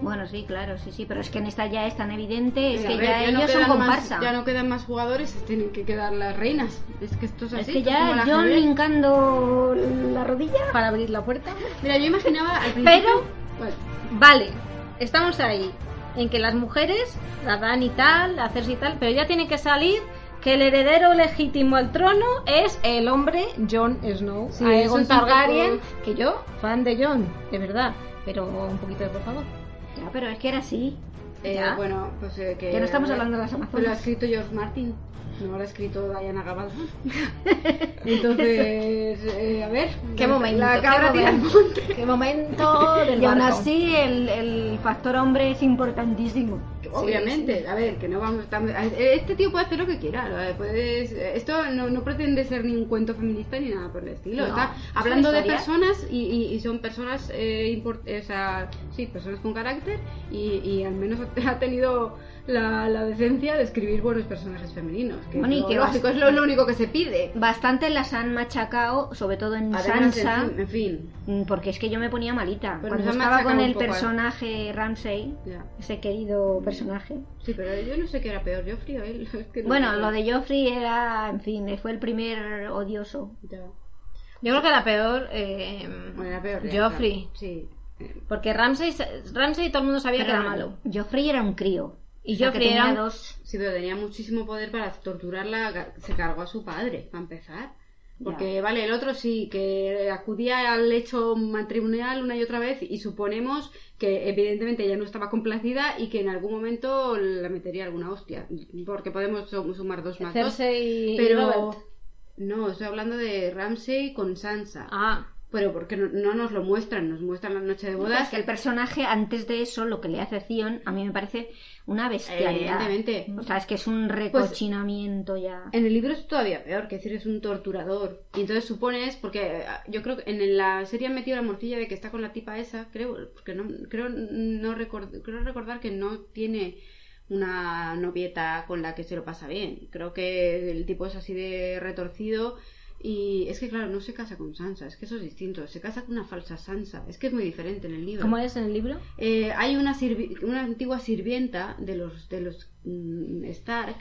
Bueno, sí, claro, sí, sí, pero es que en esta ya es tan evidente, es que ver, ya, no ellos son quedan más- comparsa. ya no quedan más jugadores, tienen que quedar las reinas. Es que esto es así. es que ya ajedrez. hincando la rodilla. para abrir la puerta. Mira, yo imaginaba al principio. Pero- Bueno, Vale, estamos ahí. En que las mujeres la dan y tal, la hacerse y tal, pero ya tiene que salir que el heredero legítimo al trono es el hombre Jon Snow, Sí, es un Targaryen, poco- que yo, fan de Jon, de verdad, pero un poquito de por favor. Ya, pero es que era así. Eh, bueno, pues eh, que... Ya no estamos hablando de las Pues lo ha Amazonas. escrito George Martin, no lo ha escrito Diana Gabaldon. Entonces, eh, a ver... Qué momento, La qué cabra tira al momento. monte. Qué momento del Y aún así, el, el factor hombre es importantísimo. Obviamente, a ver, que no vamos tam- Este tío puede hacer lo que quiera. puedes- esto no, no pretende ser ni un cuento feminista ni nada por el estilo. No, Está es hablando de personas y, y- y son personas, eh, import- o sea, sí, personas con carácter y, y al menos ha tenido la, la decencia de escribir buenos personajes femeninos. Que Bueno, y es lo que lógico, es lo, lo único que se pide. Bastante las han machacado, sobre todo en Además, Sansa, en fin, en fin, mm, porque es que yo me ponía malita. Pues Cuando estaba con el ¿eh? personaje Ramsay, ya. ese querido personaje. Sí, pero yo no sé qué era peor, Joffrey o él. Es que no Bueno, lo de Joffrey era, en fin, fue el primer odioso. Ya. Yo creo que era peor eh, Bueno, era peor. ya, Joffrey, claro. Sí. Porque Ramsay, Ramsay todo el mundo sabía que era Pero malo. Joffrey era un crío. Y O sea, que tenía dos... Sí, pero tenía muchísimo poder para torturarla. Se cargó a su padre, para empezar. Porque, vale, el otro sí, que acudía al hecho matrimonial una y otra vez y suponemos que evidentemente ella no estaba complacida y que en algún momento la metería alguna hostia. Porque podemos sum- sumar dos más dos. Y Pero... Robert. No, estoy hablando de Ramsey con Sansa. Ah, Pero porque no, no nos lo muestran, nos muestran la noche de Es bodas. que el personaje, antes de eso, lo que le hace Theon, a mí me parece una bestialidad. Evidentemente. O sea, es que es un Pues, recochinamiento ya. En el libro es todavía peor, que decir, es un torturador. Y entonces supones, porque ah, yo creo que en la serie han metido la morcilla de que está con la tipa esa, creo, porque no, creo, no record- creo recordar que no tiene una novieta con la que se lo pasa bien. Creo que el tipo es así de retorcido. Y es que, claro, no se casa con Sansa, es que eso es distinto. Se casa con una falsa Sansa, es que es muy diferente en el libro. ¿cómo es en el libro? Eh, hay una, sirvi- una antigua sirvienta de los, de los mm, Stark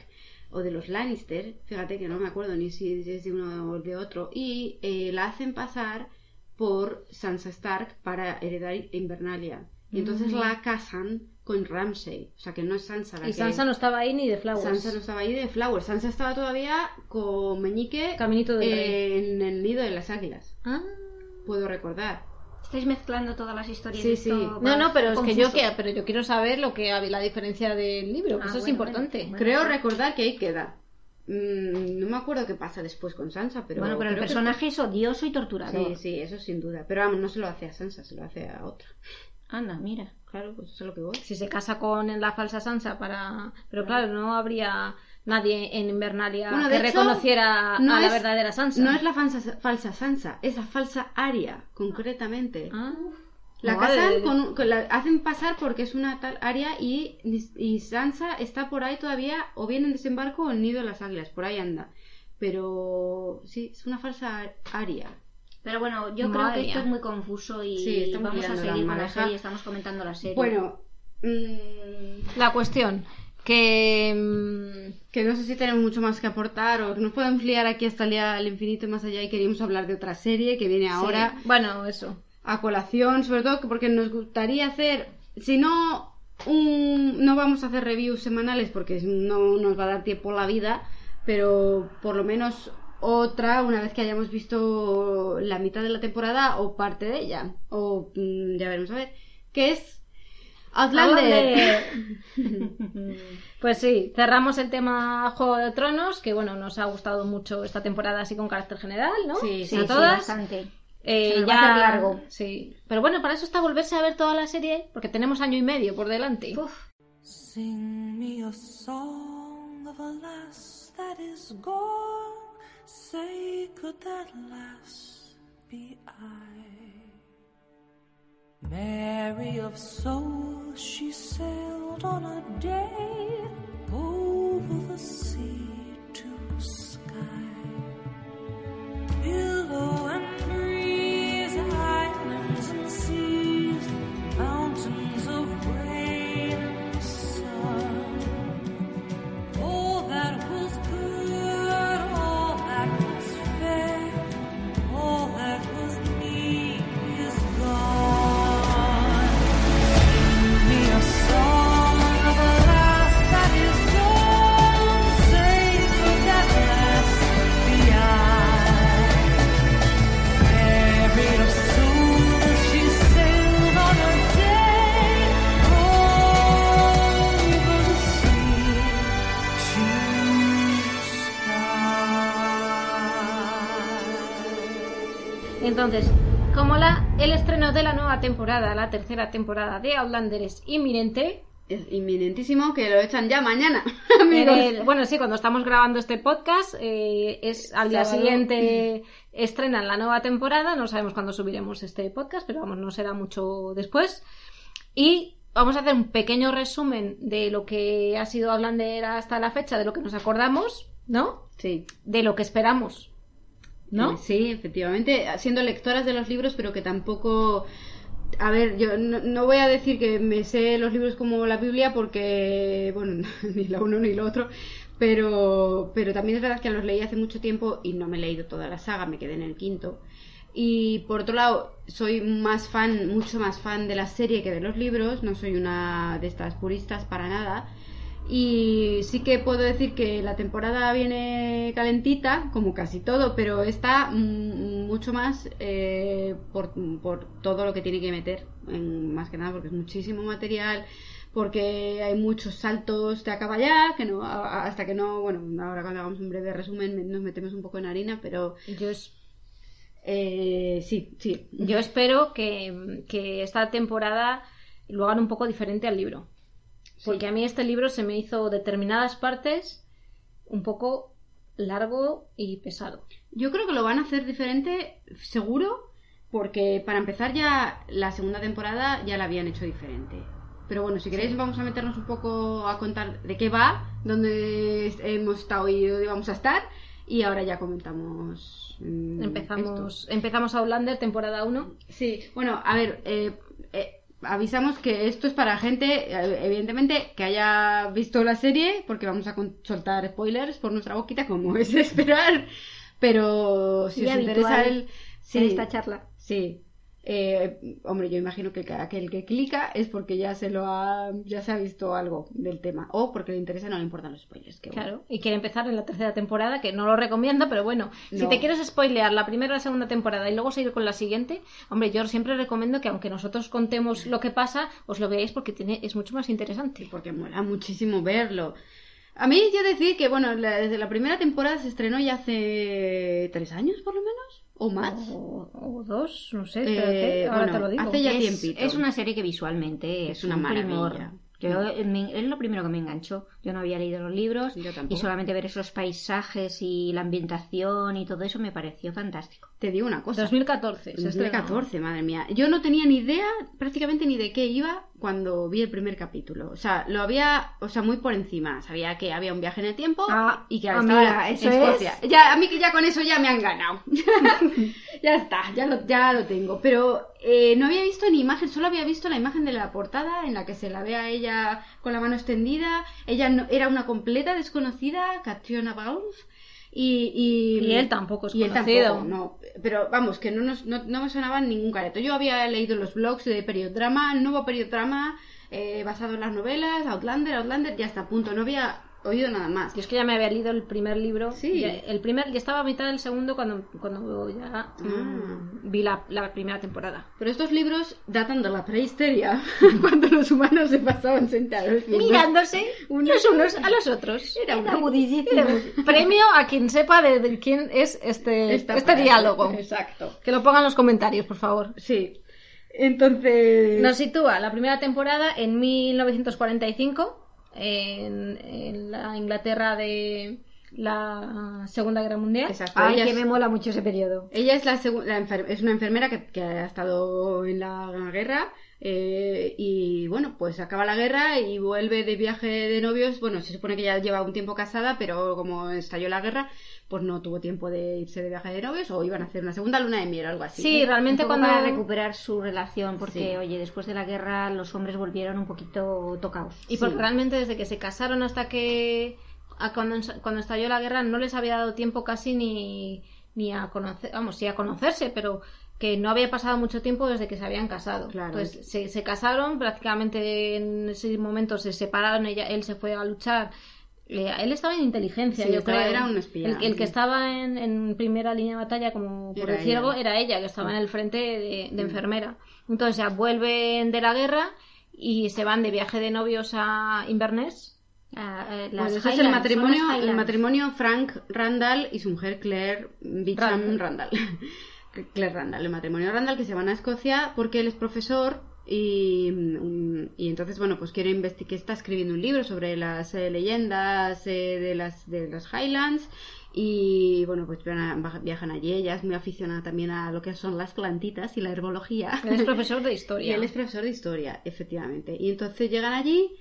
o de los Lannister, fíjate que no me acuerdo ni si es de uno o de otro, y eh, la hacen pasar por Sansa Stark para heredar Invernalia. Y entonces la casan con Ramsay, o sea que no es Sansa la Y que- Sansa no estaba ahí ni de Flowers. Sansa no estaba ahí de Flowers, Sansa estaba todavía con Meñique Caminito del en el nido de las águilas, Ah. puedo recordar. Estáis mezclando todas las historias. Sí, esto sí. va No, no, pero es que yo que, pero yo quiero saber lo que la diferencia del libro, que Ah, eso es bueno, importante. bueno. Creo recordar que ahí queda. Mm, no me acuerdo qué pasa después con Sansa, pero. bueno, pero el creo que- personaje es odioso y torturador. Sí, sí, eso sin duda. Pero vamos, no se lo hace a Sansa, se lo hace a otra. Anda, mira. Claro, pues eso es lo que voy. Si se casa con la falsa Sansa para, pero claro, no habría nadie en Invernalia Bueno, que hecho, reconociera no a la es- verdadera Sansa. No es la falsa, falsa Sansa, es la falsa Aria, concretamente. Ah. La Madre casan con la hacen pasar porque es una tal Aria y, y Sansa está por ahí todavía o bien en desembarco o en nido de las águilas, por ahí anda. Pero sí, es una falsa Aria. Pero bueno, yo creo que esto mía. es muy confuso y Sí, vamos a liando la seguir con la serie, estamos comentando la serie. Bueno, mm, La cuestión que mm, que no sé si tenemos mucho más que aportar o que nos podemos liar aquí hasta el día infinito y más allá y queríamos hablar de otra serie que viene ahora sí, bueno, eso. a colación, sobre todo que porque nos gustaría hacer, si no un, no vamos a hacer reviews semanales porque no nos va a dar tiempo la vida, pero por lo menos otra una vez que hayamos visto la mitad de la temporada o parte de ella, o mm, ya veremos a ver, que es Outlander. Pues sí, cerramos el tema Juego de Tronos, que bueno, nos ha gustado mucho esta temporada así con carácter general, ¿no? Sí, sí, a sí, todas. bastante. Eh, Se nos ya va a hacer largo. Sí. Pero bueno, para eso está volverse a ver toda la serie, porque tenemos año y medio por delante. Uf, Sing me a song of a lass that is gone. Say, could that lass be I? Mary of soul, she sailed on a day over the sea to sky. Billow Entonces, como la, el estreno de la nueva temporada, la tercera temporada de Outlander es inminente, Es inminentísimo que lo echan ya mañana, en amigos. el- bueno, sí, cuando estamos grabando este podcast, eh, es al día Sábado. siguiente estrenan la nueva temporada. No sabemos cuándo subiremos este podcast, pero vamos, no será mucho después. Y vamos a hacer un pequeño resumen de lo que ha sido Outlander hasta la fecha, de lo que nos acordamos, ¿no? Sí. De lo que esperamos, ¿no? Sí, efectivamente, siendo lectoras de los libros, pero que tampoco... A ver, yo no, no voy a decir que me sé los libros como la Biblia porque, bueno, ni lo uno ni lo otro, pero, pero también es verdad que los leí hace mucho tiempo y no me he leído toda la saga, me quedé en el quinto. Y por otro lado, soy más fan, mucho más fan de la serie que de los libros, no soy una de estas puristas para nada. Y sí que puedo decir que la temporada viene calentita, como casi todo, pero está mucho más eh, por, por todo lo que tiene que meter, en- más que nada porque es muchísimo material, porque hay muchos saltos de acaba ya, que no, hasta que no, bueno, ahora cuando hagamos un breve resumen me- nos metemos un poco en harina, pero Yo, es- eh, sí, sí, yo espero que, que esta temporada lo hagan un poco diferente al libro. Porque a mí este libro se me hizo determinadas partes un poco largo y pesado. Yo creo que lo van a hacer diferente, seguro, porque para empezar ya la segunda temporada ya la habían hecho diferente. Pero bueno, si queréis vamos a meternos un poco a contar de qué va, dónde hemos estado y dónde vamos a estar. Y ahora ya comentamos. mm, Empezamos, esto. empezamos a Outlander, temporada 1. Sí, bueno, a ver, eh, avisamos que esto es para gente, eh, evidentemente, que haya visto la serie, porque vamos a soltar spoilers por nuestra boquita, como es esperar. Pero si Y os interesa el. en esta charla. Sí. Eh, hombre, yo imagino que aquel que clica es porque ya se lo ha, ya se ha visto algo del tema. O porque le interesa y no le importan los spoilers. que bueno. Claro, y quiere empezar en la tercera temporada, que no lo recomiendo, pero bueno, si te quieres spoilear la primera y la segunda temporada y luego seguir con la siguiente, hombre, yo siempre recomiendo que aunque nosotros contemos lo que pasa, os lo veáis porque tiene, es mucho más interesante. porque mola muchísimo verlo. A mí yo decir que, bueno, la- desde la primera temporada se estrenó ya hace tres años, por lo menos, o más. O, o dos, no sé, Eh, espérate, ahora bueno, te lo digo. hace ya es, tiempito. es una serie que visualmente Es es, una un maravilla. primor. Yo, me- es lo primero que me enganchó. Yo no había leído los libros Yo tampoco. y solamente ver esos paisajes y la ambientación y todo eso me pareció fantástico. Te digo una cosa. 2014. se estrenó. 2014, madre mía. Yo no tenía ni idea, prácticamente ni de qué iba cuando vi el primer capítulo. O sea, lo había, o sea, muy por encima. Sabía que había un viaje en el tiempo Ah, y que amiga, estaba eso en Escocia. es. Ya, a mí que ya con eso ya me han ganado. ya está, ya lo, ya lo tengo. Pero eh, no había visto ni imagen, solo había visto la imagen de la portada en la que se la ve a ella con la mano extendida. Ella no- era una completa desconocida, Catriona Balf. Y, y, Y él tampoco es y él conocido. tampoco, no. Pero vamos, que no, nos, no, no me sonaba ningún careto. Yo había leído los blogs de periodrama, nuevo periodrama, eh, basado en las novelas, Outlander, Outlander, ya está, punto. No había oído nada más. Yo es que ya me había leído el primer libro. Sí. Ya- el primer, ya estaba a mitad del segundo cuando, cuando ya Ah. mm, vi la, la primera temporada. Pero estos libros datan de la prehistoria, cuando los humanos se pasaban sentados. Mirándose Unos- los unos a los otros. Era una Era un Premio a quien sepa de, de quién es este, Esta este diálogo. Exacto. Que lo pongan en los comentarios, por favor. Sí. Entonces. Nos sitúa la primera temporada en 1945, en, en la Inglaterra de la Segunda Guerra Mundial. Exacto. Ay, ella que es- me mola mucho ese periodo. Ella es, la segu- la enfer- es una enfermera que, que ha estado en la guerra eh, y bueno, pues acaba la guerra y vuelve de viaje de novios. Bueno, se supone que ya lleva un tiempo casada, pero como estalló la guerra, pues no tuvo tiempo de irse de viaje de novios o iban a hacer una segunda luna de miel o algo así. Sí, realmente Un poco cuando... para recuperar su relación, porque Sí. oye, después de la guerra los hombres volvieron un poquito tocados. Y porque Sí. realmente desde que se casaron hasta que a cuando, cuando estalló la guerra no les había dado tiempo casi ni, ni a conocer, vamos, sí a conocerse, pero que no había pasado mucho tiempo desde que se habían casado. Claro. Entonces se, se casaron, prácticamente en ese momento se separaron, ella, él se fue a luchar. Eh, él estaba en inteligencia, Sí, yo estaba- creo. era un espía, El, el que estaba en, en primera línea de batalla, como por Era algo, ella. era ella, que estaba en el frente de, de enfermera. Entonces ya vuelven de la guerra y se van de viaje de novios a Inverness. Pues ese es el matrimonio, el matrimonio Frank Randall y su mujer Claire Beecham Randall. Claire Randall, el matrimonio Randall, que se van a Escocia porque él es profesor y, mm, y entonces, bueno, pues quiere investigar, está escribiendo un libro sobre las eh, leyendas eh, de, las, de los Highlands y, bueno, pues viajan, allí. Ella es muy aficionada también a lo que son las plantitas y la herbología. Él es profesor de Y historia. él es profesor de historia, efectivamente. Y entonces llegan allí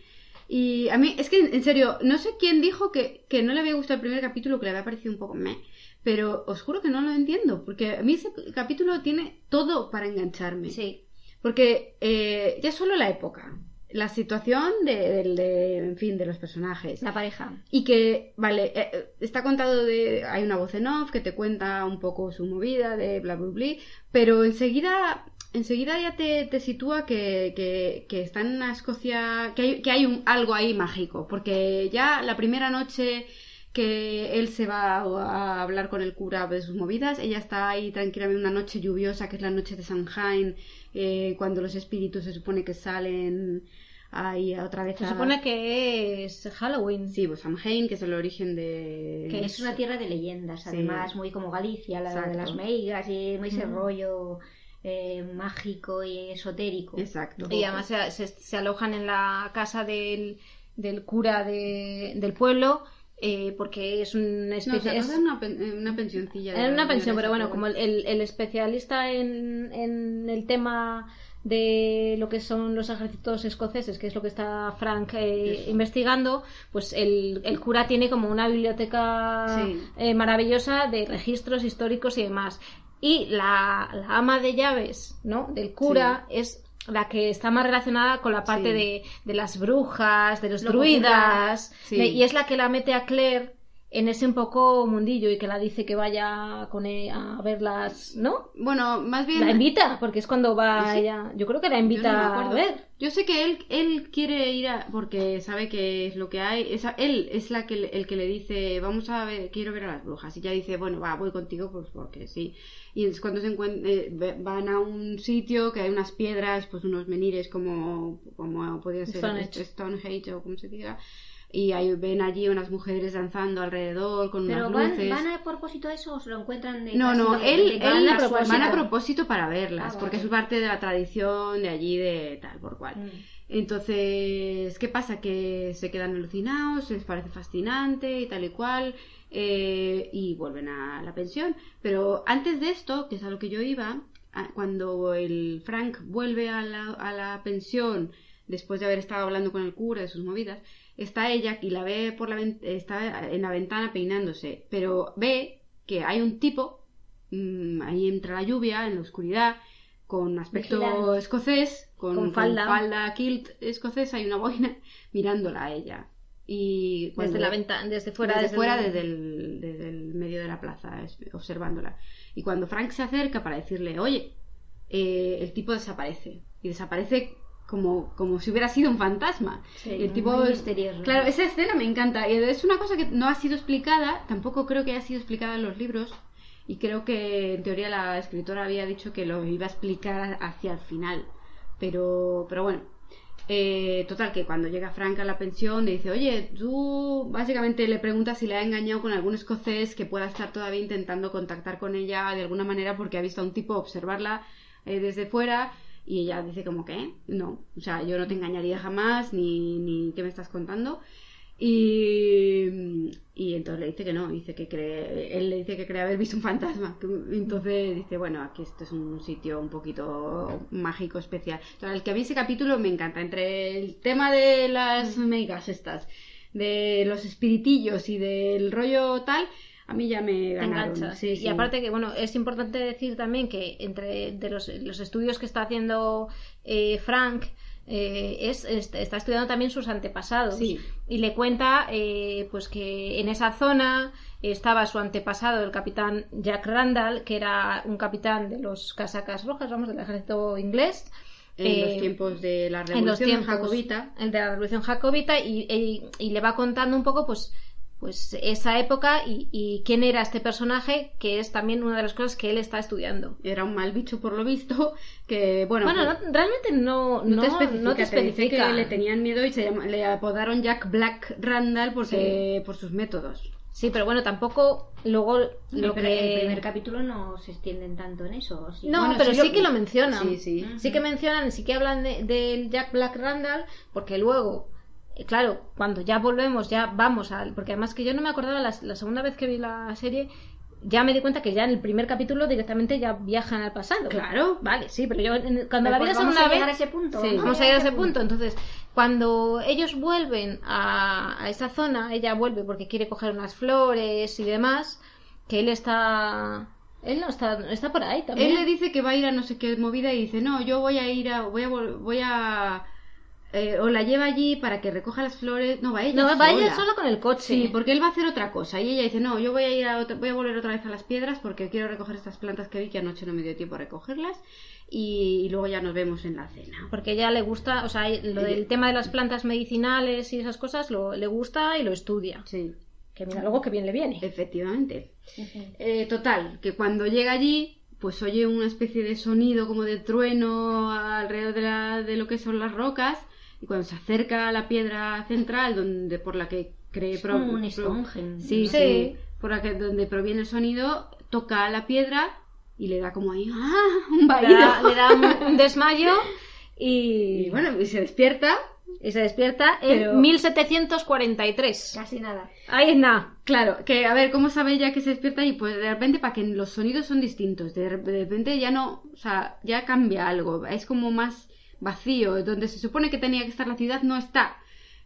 y a mí, es que en serio, no sé quién dijo que, que no le había gustado el primer capítulo, que le había parecido un poco meh. Pero os juro que no lo entiendo, porque a mí ese capítulo tiene todo para engancharme. Sí. Porque eh, ya solo la época, la situación de, del- de- en fin, de los personajes. La pareja. Y que, vale, eh, eh, está contado de. Hay una voz en off que te cuenta un poco su movida de bla bla bla, pero enseguida. Enseguida ya te, te sitúa que, que, que está en una Escocia. que hay, que hay un, algo ahí mágico. Porque ya la primera noche que él se va a hablar con el cura de sus movidas, ella está ahí tranquilamente una noche lluviosa, que es la noche de Samhain, eh, cuando los espíritus se supone que salen ahí otra vez Se a- supone que es Halloween. Sí, pues Samhain, que es el origen de... Que es una tierra de leyendas, Sí. además, muy como Galicia, la Exacto. de las meigas y muy ese rollo eh, mágico y esotérico. Exacto. Y además se, se- se alojan en la casa del, del cura de- del pueblo eh, porque es un No, especie... se es- una, pen- una pensioncilla. de una pensión, pero bueno, como el, el- el especialista en, en el tema de lo que son los ejércitos escoceses, que es lo que está Frank eh, investigando, pues el, el cura tiene como una biblioteca Sí. eh, maravillosa de registros históricos y demás. Y la, la ama de llaves, ¿no? Del cura es la que está más relacionada con la parte Sí. de, de las brujas, de los Lo druidas, Sí. de- y es la que la mete a Claire en ese un poco mundillo y que la dice que vaya con e- a verlas, ¿no? Bueno, más bien... La invita, porque es cuando va Sí. ella. Yo creo que la no invita a ver. Yo sé que él, él quiere ir a... porque sabe que es lo que hay. Esa, él es la que, el que le dice, vamos a ver, quiero ver a las brujas. Y ella dice, bueno, va, voy contigo pues porque sí. Y es cuando se encuentran, van a un sitio que hay unas piedras, pues unos menires como, como podría ser Stonehenge. Stonehenge o como se diga. Y ahí ven allí unas mujeres danzando alrededor con Pero unas luces. van a propósito eso o se lo encuentran de No, no, él, él van a van propósito. a propósito para verlas, Ah, porque vale. es parte de la tradición de allí, de tal por cual. Mm. Entonces, ¿qué pasa? Que se quedan alucinados, les parece fascinante y tal y cual, eh, y vuelven a la pensión. Pero antes de esto, que es a lo que yo iba, cuando el Frank vuelve a la, a la pensión, después de haber estado hablando con el cura de sus movidas, está ella y la ve por la está en la ventana peinándose, pero ve que hay un tipo mm, ahí entre la lluvia, en la oscuridad, con aspecto escocés, con, Con falda. falda kilt escocesa y una boina, mirándola a ella. Y cuando- Desde la ventana, desde fuera. desde, fuera, el- desde el, desde el medio de la plaza, es- observándola. Y cuando Frank se acerca para decirle, oye, eh, el tipo desaparece. Y desaparece como, como si hubiera sido un fantasma. Sí, el tipo muy misterioso. Claro, esa escena me encanta. Y es una cosa que no ha sido explicada, tampoco creo que haya sido explicada en los libros. Y creo que en teoría la escritora había dicho que lo iba a explicar hacia el final. Pero, pero bueno. Eh, total, que cuando llega Frank a la pensión le dice, oye, tú básicamente le preguntas si le ha engañado con algún escocés que pueda estar todavía intentando contactar con ella de alguna manera porque ha visto a un tipo observarla eh, desde fuera y ella dice como que no, o sea, yo no te engañaría jamás ni, ni qué me estás contando y, y entonces le dice que no, dice que cree, él le dice que cree haber visto un fantasma. Entonces dice, bueno, aquí este es un sitio un poquito mágico, especial. Entonces, el que a mí ese capítulo me encanta, entre el tema de las megas estas, de los espiritillos y del rollo tal, a mí ya me ganaron. engancha. Sí, y sí. aparte que, bueno, es importante decir también que entre de los, los estudios que está haciendo eh, Frank, eh, es, es- está estudiando también sus antepasados. Sí. Y le cuenta eh, pues que en esa zona estaba su antepasado, el capitán Jack Randall, que era un capitán de los casacas rojas, vamos, del ejército inglés. en Eh, los tiempos de la en los revolución tiempos jacobita. el de la revolución jacobita y, y- y le va contando un poco pues pues esa época y, y quién era este personaje que es también una de las cosas que él está estudiando Era un mal bicho por lo visto, que bueno, bueno pues- no- realmente no No, no, te especifica, no te te dice especifica que le tenían miedo y se llama- le apodaron Jack Black Randall porque, por sus métodos. Sí, pero bueno, tampoco luego lo pero que... el primer capítulo no se extienden tanto en eso. ¿o sí? No, Bueno, pero sí sí, lo- que lo mencionan. Sí, sí. Sí que mencionan, sí que hablan de- del Jack Black Randall, porque luego, claro, cuando ya volvemos, ya vamos al. Porque además que yo no me acordaba la, la segunda vez que vi la serie, ya me di cuenta que ya en el primer capítulo directamente ya viajan al pasado. Claro. Vale, sí, pero yo en- cuando Pero la vi pues la vamos segunda a llegar a vez. ese punto. Sí. Vamos a ir a ese punto. Entonces, cuando ellos vuelven a, a esa zona, ella vuelve porque quiere coger unas flores y demás, que él está. Él no está, está por ahí también. Él le dice que va a ir a no sé qué movida y dice, no, yo voy a ir a... Voy a... Voy a eh, o la lleva allí para que recoja las flores. No, va ella no, sola. va ella sola con el coche. Sí, porque él va a hacer otra cosa. Y ella dice, no, yo voy a ir a otra- voy a volver otra vez a las piedras porque quiero recoger estas plantas que vi que anoche no me dio tiempo a recogerlas. Y, y luego ya nos vemos en la cena. Porque ella le gusta, o sea, lo del tema de las plantas medicinales y esas cosas lo, le gusta y lo estudia. Sí, Que mira, luego que bien le viene. efectivamente. Eh, total, que cuando llega allí, pues oye una especie de sonido como de trueno alrededor de, la- de lo que son las rocas. Y cuando se acerca a la piedra central, donde por la que cree Es como un Stonehenge. Sí, Sí. sí. Por la que, donde proviene el sonido, toca la piedra y le da como ahí ¡ah! un Le vaído. da, le da un, un desmayo y, Y bueno, y se despierta. y se despierta en Pero- 1743. Casi nada. Ahí es nada. Claro, que a ver, ¿cómo sabe ella que se despierta? Y pues de repente, para que los sonidos son distintos. De repente ya no, o sea, ya cambia algo. Es como más vacío. Donde se supone que tenía que estar la ciudad, no está.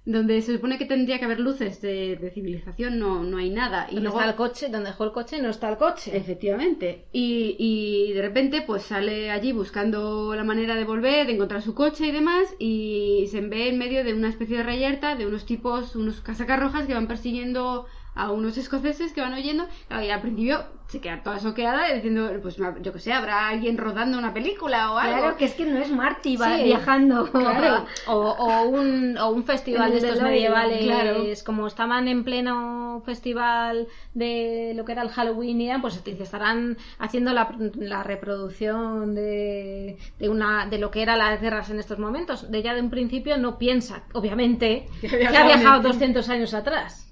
Donde se supone que tendría que haber luces de, de civilización, no, no hay nada. Y Donde luego, está el coche, donde dejó el coche, no está el coche. Efectivamente. Y, y de repente, pues sale allí buscando la manera de volver, de encontrar su coche y demás, y se ve en medio de una especie de reyerta de unos tipos, unos casacas rojas que van persiguiendo a unos escoceses que van oyendo. Y al principio se queda toda soqueada diciendo, pues yo que sé, habrá alguien rodando una película o algo. Claro, que es que no es Marty va Sí. viajando. Claro. O, o un, o un festival de estos medievales, claro. como estaban en pleno festival de lo que era el Halloween, y pues estarán haciendo la, la reproducción de, de una de lo que eran las guerras en estos momentos. De ella de un principio no piensa, obviamente, Que ha viajado en viajado el 200 años atrás.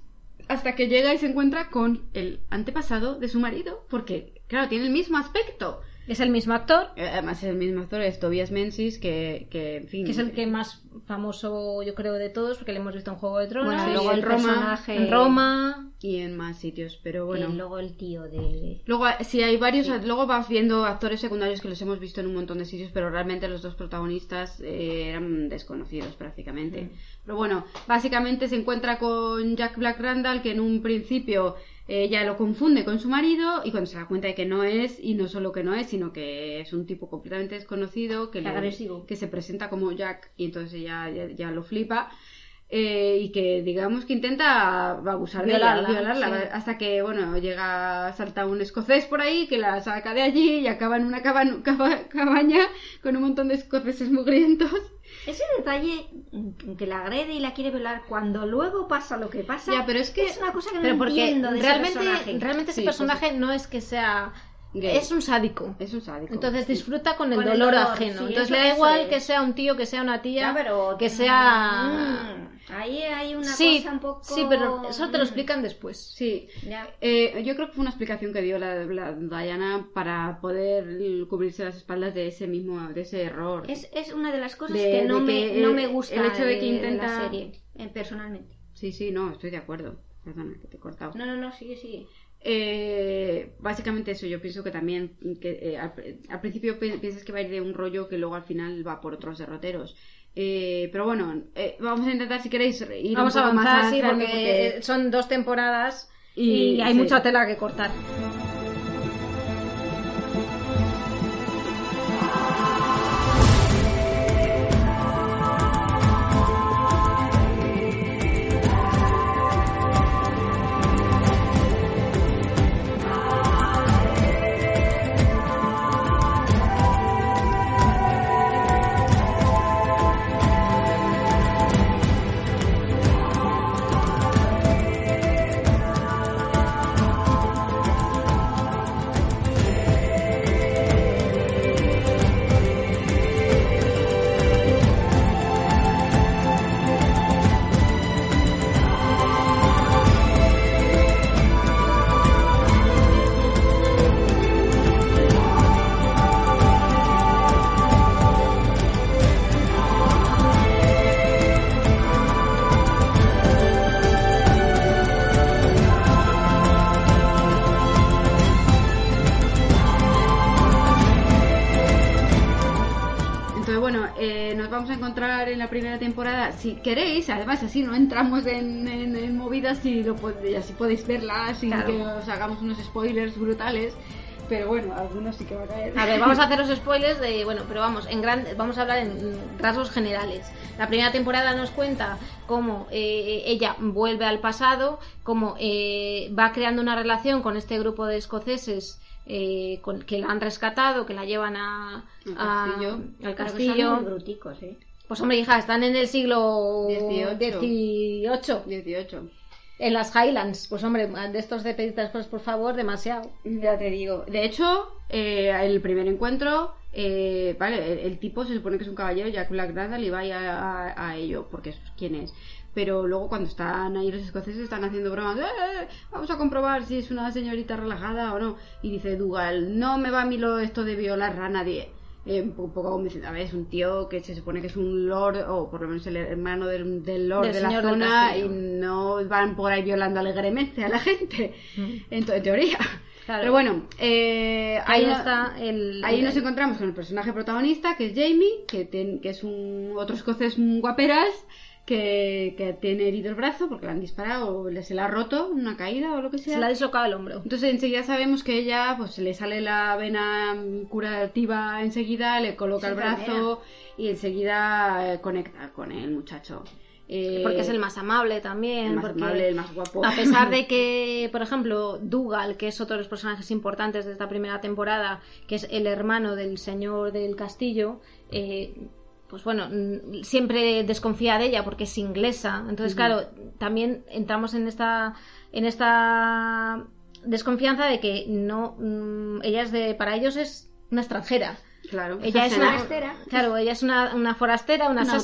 Hasta que llega y se encuentra con el antepasado de su marido, porque, claro, tiene el mismo aspecto. Es el mismo actor, Eh, Además, es el mismo actor, es Tobias Menzies, que, que en fin. que es el que más famoso yo creo de todos, porque le hemos visto en Juego de Tronos, Bueno, y luego en el Roma, personaje- en Roma, y en más sitios, pero bueno. Y luego el tío de... Luego, sí, hay varios. Luego vas viendo actores secundarios que los hemos visto en un montón de sitios, pero realmente los dos protagonistas eh, eran desconocidos prácticamente. Pero bueno, básicamente se encuentra con Jack Black Randall, que en un principio eh, ella lo confunde con su marido, y cuando se da cuenta de que no es, y no solo que no es, sino que es un tipo completamente desconocido, que, le- que se presenta como Jack, y entonces ella ya, ya lo flipa. eh, y que digamos que intenta abusar de Violarla, ella, violarla, sí. hasta que bueno llega salta un escocés por ahí que la saca de allí y acaba en una caban- caba- cabaña con un montón de escoceses mugrientos Ese detalle mm, que la agrede y la quiere violar cuando luego pasa lo que pasa. Ya, pero es que- Es una cosa que no entiendo de ese realmente, personaje. realmente ese Sí, personaje no es que sea Gay. es un sádico es un sádico entonces Sí. disfruta con el Con el dolor ajeno sí, entonces le da igual es. que sea un tío que sea una tía pero- que sea Mm, ahí hay una sí cosa un poco... sí pero eso te lo Mm, explican después sí ya. Eh, yo creo que fue una explicación que dio la, la Diana para poder cubrirse las espaldas de ese mismo de ese error Es, es una de las cosas De- que no, de me, no me gusta el hecho de que la intenta- serie, eh, personalmente. sí sí no estoy de acuerdo perdona que te he cortado No, no, no, sigue, sigue. Eh, básicamente eso, yo pienso que también que, eh, al, al principio pi- piensas que va a ir de un rollo que luego al final va por otros derroteros. Eh, pero bueno, vamos a intentar si queréis ir vamos un a más avanzar sí adelante porque, son dos temporadas y, Y- hay sí. mucha tela que cortar si queréis, además así no entramos en, en- en movidas y, lo, y así podéis verla sin Claro. que os hagamos unos spoilers brutales. Pero bueno, algunos sí que va a caer. A ver, vamos a hacer los spoilers de, bueno, pero vamos, en gran, vamos a hablar en rasgos generales. La primera temporada nos cuenta cómo eh, ella vuelve al pasado, cómo eh, va creando una relación con este grupo de escoceses eh, con- que la han rescatado, que la llevan a, Al a- castillo. al son castillo. muy bruticos, ¿eh? Pues hombre, hija, están en el siglo. XVIII, 18. en las Highlands. Pues hombre, de estos de pedir cosas, por favor, demasiado. Ya te digo. De hecho, eh, el primer encuentro, eh, vale, el, el tipo se supone que es un caballero, Jack Blackradle, y va a, a- a ello, porque es quién es. Pero luego cuando están ahí los escoceses están haciendo bromas, "Eh, eh, vamos a comprobar si es una señorita relajada o no. Y dice Dougal, no me va a mí lo esto de violar a nadie. Eh, un poco como diciendo, a ver, es un tío que se supone que es un lord, o por lo menos el hermano del, del lord Del de la zona, y no van por ahí violando alegremente a la gente, en, to- en teoría. Claro. Pero bueno, eh, Ahí no- está el... Ahí el- nos encontramos con el personaje protagonista, que es Jamie, que, ten- que es un otro escocés guaperas, que, que tiene herido el brazo porque le han disparado o le- se le ha roto una caída o lo que sea. Se le ha dislocado el hombro. Entonces enseguida sabemos que ella, pues se le sale la vena curativa enseguida, le coloca el brazo y enseguida eh, conecta con el muchacho. Eh, Porque es el más amable también. el más porque amable, el más guapo. A pesar de que, por ejemplo, Dougal, que es otro de los personajes importantes de esta primera temporada, que es el hermano del señor del castillo, eh, pues bueno, mm, siempre desconfía de ella porque es inglesa. Entonces, claro, también entramos en esta, en esta desconfianza de que no, mm, ella es de, para ellos es una extranjera. Claro, Ella es una forastera. Claro, ella es una, una forastera, una, una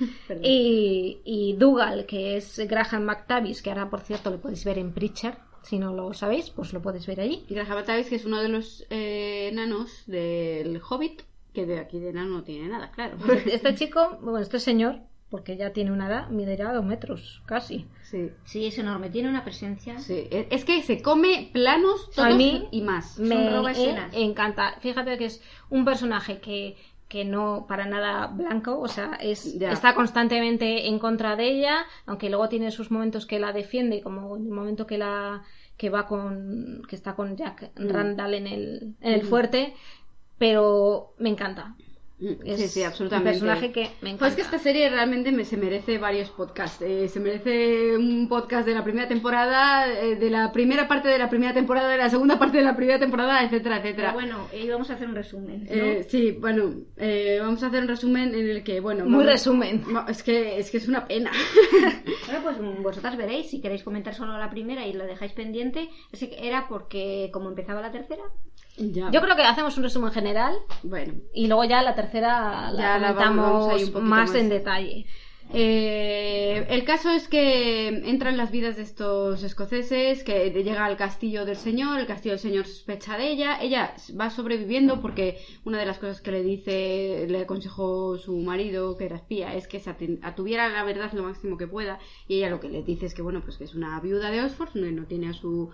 y, y Dougal, que es Graham McTavish, que ahora por cierto lo podéis ver en Preacher, si no lo sabéis, pues lo podéis ver allí. Y Graham Tavis, que es uno de los eh, enanos del Hobbit, que de aquí de enano no tiene nada, claro. Este chico, bueno, este señor, porque ya tiene una edad, medirá dos metros, casi. Sí, Sí, es enorme, tiene una presencia. sí. Es que se come planos todos A mí y más. Me roba escenas. encanta. Fíjate que es un personaje que, que no para nada blanco, o sea, es, Ya. está constantemente en contra de ella, aunque luego tiene sus momentos que la defiende, como en el momento que la que va con que está con Jack Mm. Randall en el, en el fuerte, pero me encanta. Mm, Es sí, sí, absolutamente. Un personaje que me encanta. Pues es que esta serie realmente me- se merece varios podcasts. Eh, se merece un podcast de la primera temporada, eh, de la primera parte de la primera temporada, de la segunda parte de la primera temporada, etcétera, etcétera. Pero bueno, y vamos a hacer un resumen. ¿no? Eh, sí, bueno, eh, vamos a hacer un resumen en el que, bueno, Muy vamos- resumen. Es que es que es una pena. Bueno, pues mm, vosotras veréis, si queréis comentar solo la primera y lo dejáis pendiente, era porque como empezaba la tercera, ya. Yo creo que hacemos un resumen general Bueno, y luego ya la tercera la Ya comentamos más más. en detalle. Eh, el caso es que entra en las vidas de estos escoceses, que llega al castillo del señor, el castillo del señor sospecha de ella, ella va sobreviviendo porque una de las cosas que le dice, le aconsejó su marido, que era espía, es que se atuviera la verdad lo máximo que pueda, y ella lo que le dice es que bueno, pues que es una viuda de Oxford, no, no tiene a su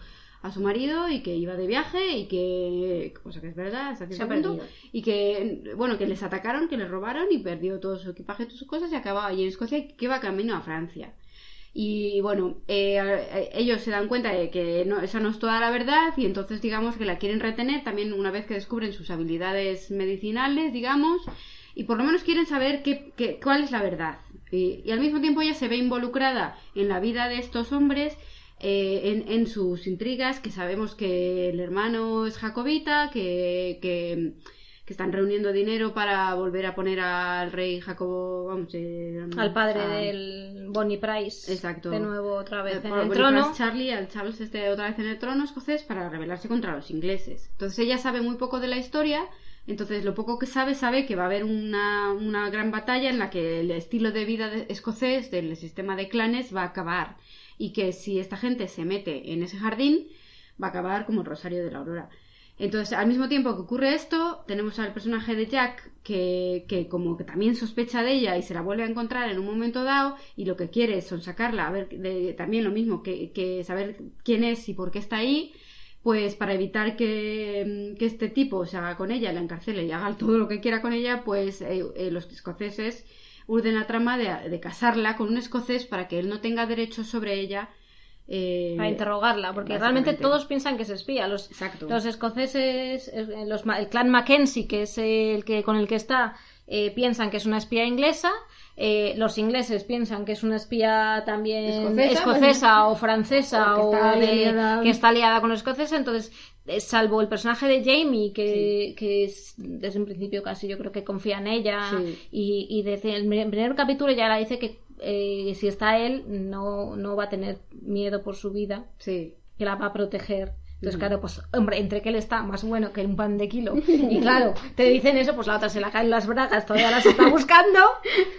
a su marido y que iba de viaje y que cosa que es verdad hasta cierto Se ha punto, perdido. y que bueno que les atacaron que les robaron y perdió todo su equipaje todas sus cosas y acababa allí en Escocia y que iba camino a Francia y bueno eh, eh, ellos se dan cuenta de que no, esa no es toda la verdad y entonces digamos que la quieren retener también una vez que descubren sus habilidades medicinales digamos y por lo menos quieren saber qué, qué- cuál es la verdad y, y al mismo tiempo ella se ve involucrada en la vida de estos hombres eh, en, en sus intrigas, que sabemos que el hermano es jacobita, que, que, que están reuniendo dinero para volver a poner al rey Jacobo, vamos, eh, Al padre a- del Bonnie Price. Exacto. De nuevo otra vez en el por trono. Prince Charlie, al Charles este otra vez en el trono escocés para rebelarse contra los ingleses. Entonces ella sabe muy poco de la historia, entonces lo poco que sabe sabe que va a haber una, una gran batalla en la que el estilo de vida de- escocés del sistema de clanes va a acabar y que si esta gente se mete en ese jardín va a acabar como el Rosario de la Aurora. Entonces, al mismo tiempo que ocurre esto, tenemos al personaje de Jack que, que como que también sospecha de ella y se la vuelve a encontrar en un momento dado y lo que quiere es sonsacarla, a ver, de- también lo mismo, que, que saber quién es y por qué está ahí, pues para evitar que, que este tipo se haga con ella, la encarcele y haga todo lo que quiera con ella, pues eh, eh, los escoceses urden la trama de, de casarla con un escocés para que él no tenga derecho sobre ella. eh, Para interrogarla, porque realmente todos piensan que es espía. Los, Exacto. los escoceses, los el clan Mackenzie, que es el que con el que está, eh, piensan que es una espía inglesa. Eh, los ingleses piensan que es una espía también Escocesa, escocesa o francesa o que está de- aliada- que está aliada con los escoceses. Entonces, eh, salvo el personaje de Jamie, que, que es, desde un principio casi yo creo que confía en ella, Sí. y, y desde el primer capítulo ya la dice que eh, si está él, no, no va a tener miedo por su vida Sí. que la va a proteger. Entonces, claro, pues, hombre, entre que él está más bueno que un pan de kilo. Y claro, te dicen eso, pues la otra se la caen las bragas, todavía las está buscando.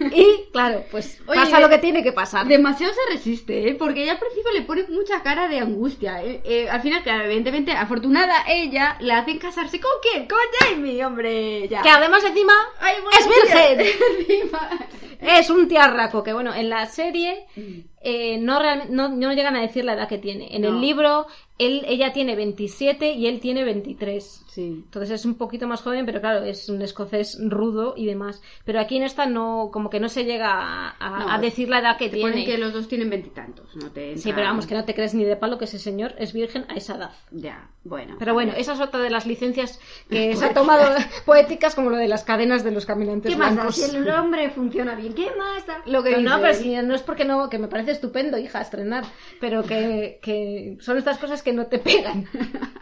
Y claro, pues Oye, pasa lo que tiene que pasar. Demasiado se resiste, ¿eh? porque ella al principio le pone mucha cara de angustia. ¿eh? Eh, al final, claro, evidentemente, afortunada ella, la hacen casarse con quién? Con Jamie, hombre, ya. Que además encima Ay, es bueno, virgen. Encima. Es un tiarraco que, bueno, en la serie Mm. Eh, no, realmente, no, no llegan a decir la edad que tiene. En No. el libro, él, ella tiene 27 y él tiene 23. Sí. Entonces es un poquito más joven, pero claro, es un escocés rudo y demás. Pero aquí en esta no, como que no se llega a, a- No, a decir la edad que Te tiene. ponen que los dos tienen veintitantos, no te Sí, entra- pero vamos, que no te crees ni de palo que ese señor es virgen a esa edad. Ya, bueno. Pero bueno, esa es otra de las licencias que se ha tomado poéticas, como lo de las cadenas de los caminantes ¿Qué más da? blancos. Si el hombre funciona bien, ¿qué más da? Lo que No, pero si no es porque no, que me parece estupendo, hija, estrenar, pero que, que son estas cosas que no te pegan.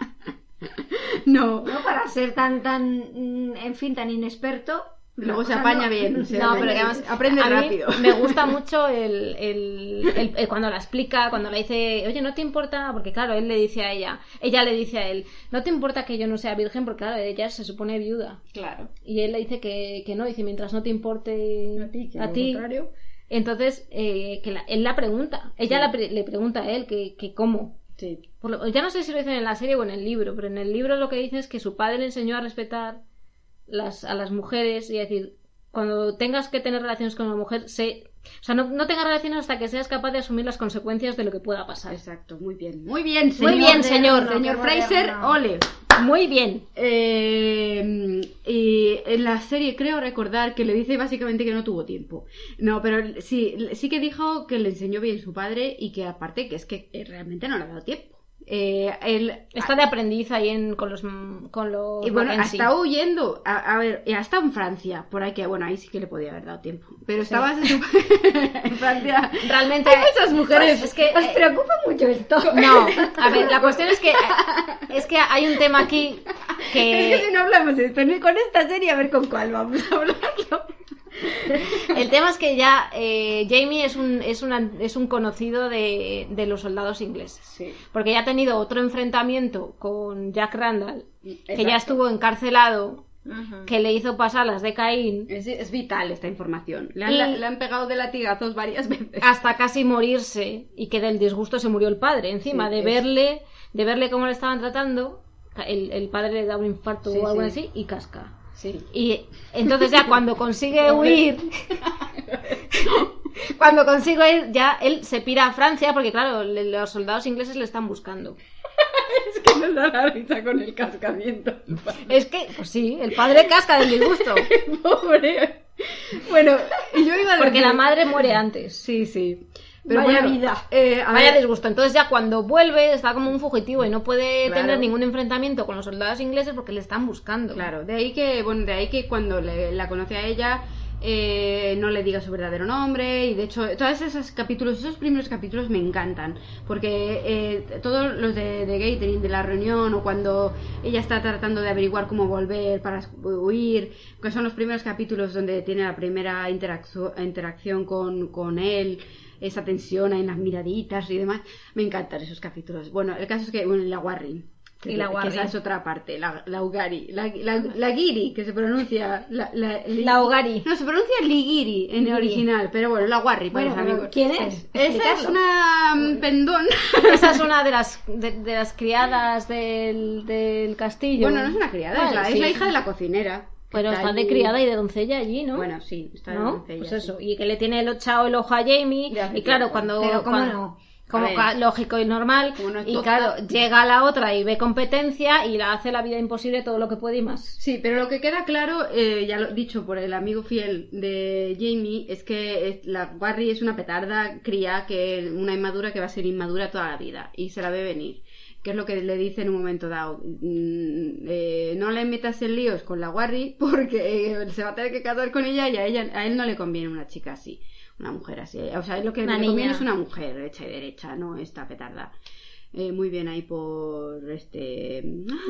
No. No para ser tan, tan, mm, en fin, tan inexperto. Luego la se apaña no- bien. se No, apaña pero bien. además aprende a mí rápido. Me gusta mucho el, el- el- el- cuando la explica, cuando le dice, oye, ¿no te importa? Porque claro, él le dice a ella, ella le dice a él, ¿no te importa que yo no sea virgen? Porque claro, ella se supone viuda. Claro. Y él le dice que, que no, dice, mientras no te importe A ti, que a ti. contrario. Entonces, eh, que la- él la pregunta, ella la pre- le pregunta a él que, que cómo. Sí. Por lo- ya no sé si lo dicen en la serie o en el libro, pero en el libro lo que dice es que su padre le enseñó a respetar las, a las mujeres y a decir, cuando tengas que tener relaciones con una mujer, sé, o sea, no, no tengas relaciones hasta que seas capaz de asumir las consecuencias de lo que pueda pasar. Exacto, muy bien. Muy bien, señor. Muy bien, señor. Señor Fraser, ole. Muy bien. Eh, y en la serie creo recordar que le dice básicamente que no tuvo tiempo. No, pero sí, sí que dijo que le enseñó bien su padre y que aparte que es que eh, realmente no le ha dado tiempo. Eh, él, Está de aprendiz ahí en, con los, con los y bueno, ha Mackenzie. estado huyendo. A, a ver, ha estado en Francia, por ahí que, bueno, ahí sí que le podía haber dado tiempo. Pero estabas en, Francia. Realmente Hay muchas mujeres. es que Os preocupa mucho esto. no, a ver, la cuestión es que es que hay un tema aquí Es que si que no hablamos de esto ni con esta serie, a ver con cuál vamos a hablarlo. el tema es que ya eh, Jamie es un es una, es un conocido de, de los soldados ingleses. Sí. Porque ya ha tenido otro enfrentamiento con Jack Randall, que ya estuvo encarcelado, que le hizo pasar las de Caín Es, es vital esta información. Le han, Y- la- le han pegado de latigazos varias veces. hasta casi morirse y que del disgusto se murió el padre encima Sí, de es- verle de verle cómo le estaban tratando el, el padre le da un infarto Sí, o algo sí. así y casca Sí. y entonces ya cuando consigue huir cuando consigue huir ya él se pira a Francia porque claro le- los soldados ingleses le están buscando Es que nos da la risa con el cascamiento. es que pues sí el padre casca del disgusto Pobre. Bueno, y yo iba a porque la madre muere antes Sí, sí. Pero Vaya bueno, vida. eh, a Vaya ver, disgusto. Entonces ya cuando vuelve está como un fugitivo y no puede Claro. tener ningún enfrentamiento con los soldados ingleses porque le están buscando. Claro, de ahí que, bueno, de ahí que cuando le- la conoce a ella eh, no le diga su verdadero nombre y de hecho todos esos capítulos, esos primeros capítulos me encantan porque eh, todos los de, de de la reunión o cuando ella está tratando de averiguar cómo volver para huir, que son los primeros capítulos donde tiene la primera interacción con, con él, esa tensión en las miraditas y demás, me encantan esos capítulos. Bueno, el caso es que, bueno, la Warring. Y la que Warring. esa es otra parte, la, la Ugari, la, la, la Giri, que se pronuncia la, la. No, se pronuncia Ligiri en el original, pero bueno, la Warri para Bueno, los pero amigos. ¿quién es? Esa es una mm, pendón. Esa es una de las, de, de las criadas del, del castillo. Bueno, no es una criada, es, la, Vale, es la sí. hija de la cocinera. Pero está de criada y de doncella allí, ¿no? Bueno, sí, está de ¿No? doncella, Pues sí. eso, y que le tiene el el ojo a Jamie. Ya, y claro, cuando. Pero cómo cuando- no. Como ver. lógico y normal. No y claro, llega la otra y ve competencia y la hace la vida imposible todo lo que puede y más. Sí, pero lo que queda claro, eh, ya lo dicho por el amigo fiel de Jamie, es que la Warry es una petarda cría, que una inmadura que va a ser inmadura toda la vida y se la ve venir. Que es lo que le dice en un momento dado. Mm, eh, no le metas en líos con la Warry porque eh, se va a tener que casar con ella y a, ella, a él no le conviene una chica así, una mujer así. O sea, lo que Una le conviene es una mujer hecha y derecha, no esta petarda. Eh, muy bien ahí por este...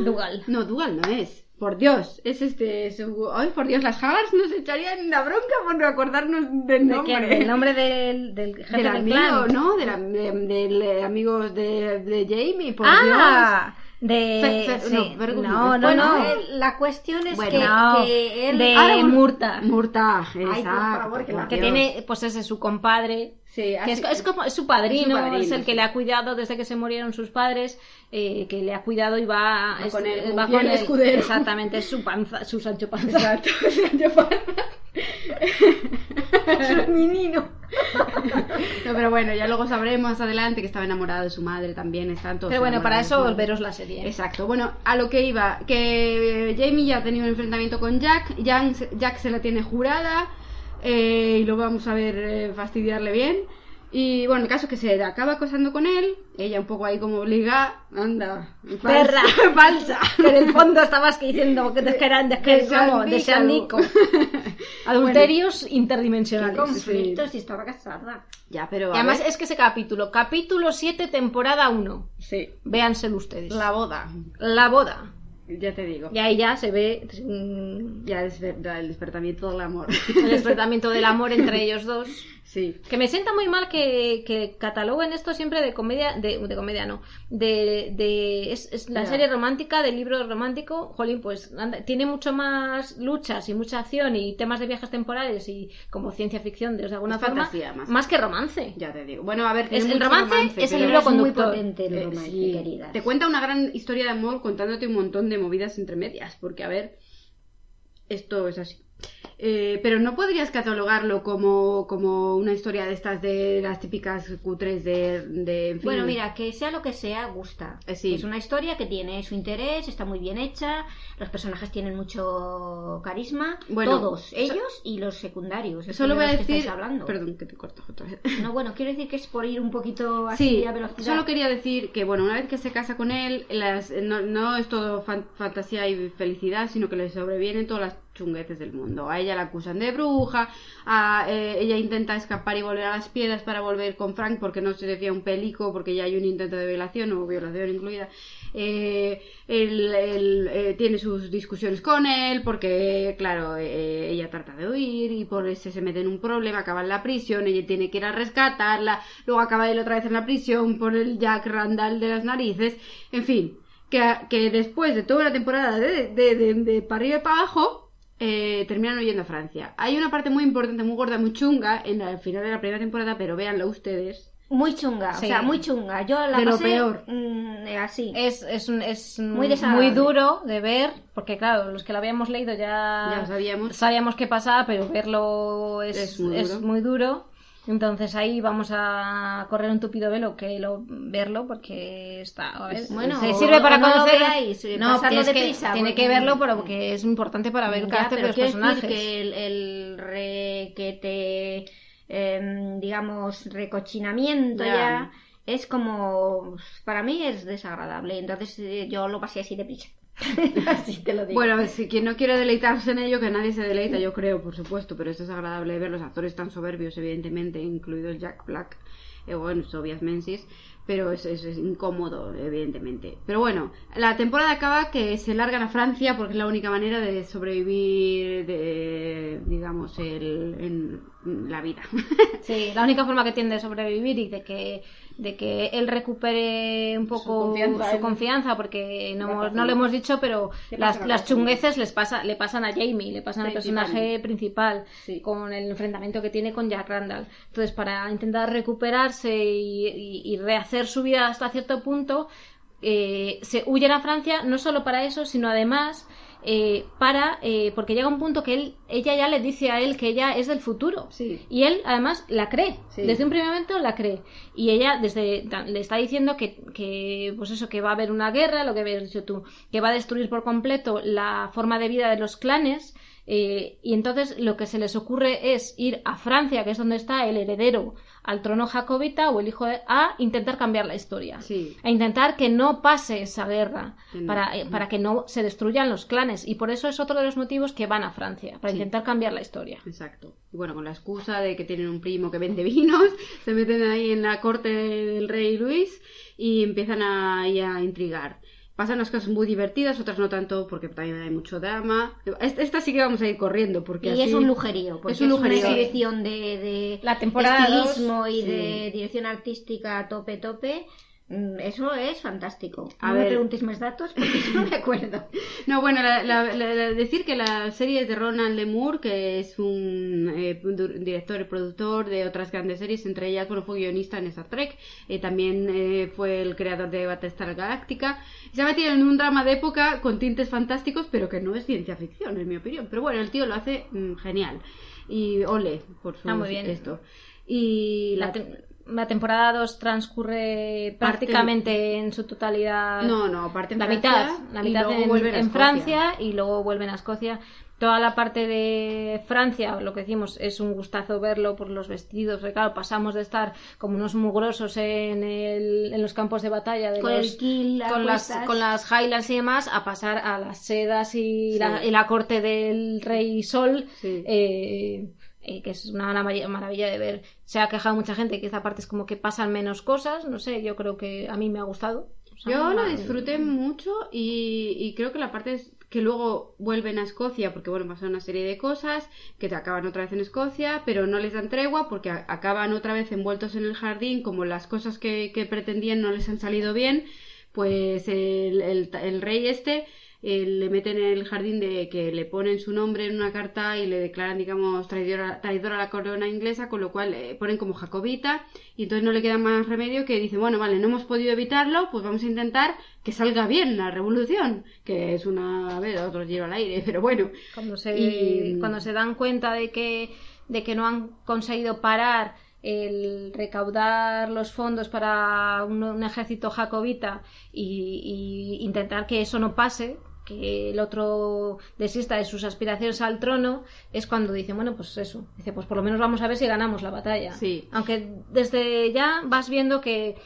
Dugal. No, Dougal no es. Por Dios, es este. su- Ay, por Dios, las Haggars nos echarían la bronca por no acordarnos del ¿De nombre. ¿El nombre del, del jefe del del, amigo, clan? ¿no? Del, de, del, eh, amigos de, de Jamie, por ah, de... Fe- Fe- sí. no, no, no, no, Bueno, no. la cuestión es Bueno, que, no, que él... de Ah, Murta. Murta, por exacto, favor, que por que Dios. tiene, pues ese es su compadre. Sí, que es, es como es su padrino, Es su padrino, es el que le ha cuidado desde que se murieron sus padres, eh, que le ha cuidado y va, Va es- con como va con él. escudero. Exactamente, es su panza, su Sancho Panza. Exacto, Sancho Panza. Menino. No, pero bueno, ya luego sabremos más adelante que estaba enamorado de su madre también. Están todos Pero bueno, para eso volveros la serie. ¿eh? Exacto, bueno, a lo que iba, que Jamie ya ha tenido un enfrentamiento con Jack, Jack, Jack se la tiene jurada eh, y lo vamos a ver eh, fastidiarle bien. Y bueno, el caso es que se acaba acosando con él, ella un poco ahí como obliga, anda, Perra. falsa. Que en el fondo estabas que diciendo que, que eran de, que, Sandico. Adulterios interdimensionales. conflicto si estaba casada. Ya, pero Y además ver, es que ese capítulo, capítulo 7, temporada 1. sí, Véanselo ustedes. la boda, La boda. Ya te digo. Y ahí ya se ve mm, Ya el despertamiento del amor. el despertamiento del amor entre ellos dos. Sí. Que me sienta muy mal que, que cataloguen esto siempre de comedia, de, de comedia no, de, de es, es la serie romántica, del libro romántico, jolín, pues anda, tiene mucho más luchas y mucha acción y temas de viajes temporales y como ciencia ficción de, alguna Es forma, fantasía, más. que romance. Ya te digo. Bueno, a ver, tiene Es el romance, es el libro es muy conductor. potente el Eh, romance, sí. queridas. Te cuenta una gran historia de amor contándote un montón de movidas entre medias, porque a ver, esto es así. Eh, pero no podrías catalogarlo como, como una historia de estas de las típicas cutres de, de en fin. Bueno, mira, que sea lo que sea, gusta. Eh, sí. Es una historia que tiene su interés, está muy bien hecha, los personajes tienen mucho carisma, Bueno, todos, ellos y los secundarios. Solo voy a decir. hablando. Perdón, que te corto otra vez. No, bueno, quiero decir que es por ir un poquito así Sí, a velocidad. solo quería decir que, bueno, una vez que se casa con él, las, no, no es todo fan- fantasía y felicidad, sino que le sobrevienen todas las chunguetes del mundo. A ella la acusan de bruja, a, eh, ella intenta escapar y volver a las piedras para volver con Frank porque no se le fía un pelico, porque ya hay un intento de violación o violación incluida. Eh, él, eh, tiene sus discusiones con él porque, claro, eh, ella trata de huir y por eso se mete en un problema, acaba en la prisión, ella tiene que ir a rescatarla, luego acaba él otra vez en la prisión por el Jack Randall de las narices, en fin, que, que después de toda la temporada de, de, de, de para arriba y para abajo, eh, terminan huyendo a Francia. Hay una parte muy importante, muy gorda, muy chunga en el final de la primera temporada, pero véanlo ustedes. Muy chunga, Sí. o sea, muy chunga. Yo la De lo pasé, peor. mm, eh, así. Es, es, un- es Muy duro de ver, porque claro, los que lo habíamos leído ya, sabíamos. sabíamos qué pasaba, pero verlo es, Es muy es duro. muy duro. Entonces ahí vamos a correr un tupido velo que lo, verlo porque está Es- bueno, se sirve para lo conocer veáis, eh, no tienes que- tiene porque- que verlo porque es importante para ver el Ya, carácter de pero los quiero personajes decir que el, el requete, em, digamos, recochinamiento Ya. ya. es como, para mí es desagradable, entonces eh, yo lo pasé así deprisa. Bueno, si quien no quiere deleitarse en ello, que nadie se deleita, yo creo, por supuesto, pero esto es agradable ver los actores tan soberbios, evidentemente, incluidos Jack Black, eh, bueno, Tobias Menzies, pero es, es- es incómodo, evidentemente. Pero bueno, la temporada acaba que se largan a Francia porque es la única manera de sobrevivir, de, digamos, el, en la vida. Sí, la única forma que tiene de sobrevivir y de que, de que él recupere un poco confianza, su él. confianza, porque no, no lo hemos dicho, pero las, las chungueces les pasa, le pasan a Jamie, le pasan al personaje principal, Sí. con el enfrentamiento que tiene con Jack Randall. Entonces, para intentar recuperarse y, y- y rehacer su vida hasta cierto punto, eh, se huyen a Francia, no solo para eso, sino además eh, para eh, porque llega un punto que él ella ya le dice a él que ella es del futuro Sí. y él además la cree Sí. desde un primer momento la cree y ella desde le está diciendo que, que pues eso que va a haber una guerra lo que habías dicho tú que va a destruir por completo la forma de vida de los clanes eh, y entonces lo que se les ocurre es ir a Francia que es donde está el heredero al trono jacobita o el hijo de a intentar cambiar la historia Sí. a intentar que no pase esa guerra no. para, eh, para que no se destruyan los clanes y por eso es otro de los motivos que van a Francia para Sí. intentar cambiar la historia Exacto. Y bueno, con la excusa de que tienen un primo que vende vinos, se meten ahí en la corte del rey Luis y empiezan a, ahí a intrigar. Pasan unas cosas muy divertidas, otras no tanto, porque también hay mucho drama. Esta, esta sí que vamos a ir corriendo, porque Y así- es un lujerío, porque Es un lujerío. una exhibición de, de La temporada dos, y sí. de dirección artística a tope tope. Mm, Eso es fantástico. A no ver. me preguntéis más datos porque no me acuerdo. No, bueno, la- la- decir que la serie es de Ronald Lemur, que es un, eh, un director y productor de otras grandes series, entre ellas, bueno, fue guionista en Star Trek, eh, también eh, fue el creador de Battlestar Galáctica. Se ha metido en un drama de época con tintes fantásticos, pero que no es ciencia ficción, en mi opinión. Pero bueno, el tío lo hace mm, genial. Y ole por su Ah, muy bien. esto. Y la, la, te- la temporada 2 transcurre Parte- prácticamente en su totalidad No, no, parte en la Francia mitad, la mitad en. Francia y luego vuelven a Escocia. Toda la parte de Francia, lo que decimos, es un gustazo verlo por los vestidos. porque, claro, pasamos de estar como unos mugrosos en, el- en los campos de batalla de Con los- el kill a con las, con las Highlands y demás, a pasar a las sedas y, Sí. la, y la corte del rey Sol, Sí. eh, eh, que es una maravilla, de ver. Se ha quejado mucha gente que esta parte es como que pasan menos cosas, no sé, yo creo que a mí me ha gustado. O sea, Yo lo disfruté mucho y, y creo que la parte es que luego vuelven a Escocia porque bueno pasan una serie de cosas que te acaban otra vez en Escocia pero no les dan tregua porque acaban otra vez envueltos en el jardín como las cosas que, que pretendían no les han salido bien pues el, el- el rey este eh, le meten en el jardín de que le ponen su nombre en una carta y le declaran, digamos, traidora, traidora a la corona inglesa, con lo cual le ponen como jacobita y entonces no le queda más remedio que dice, bueno, vale, no hemos podido evitarlo, pues vamos a intentar que salga bien la revolución, que es una, a ver, otro giro al aire, pero bueno. cuando se Y- cuando se dan cuenta de que de que no han conseguido parar el recaudar los fondos para un, un ejército jacobita y intentar que eso no pase que el otro desista de sus aspiraciones al trono es cuando dice bueno pues eso dice pues por lo menos vamos a ver si ganamos la batalla Sí. aunque desde ya vas viendo que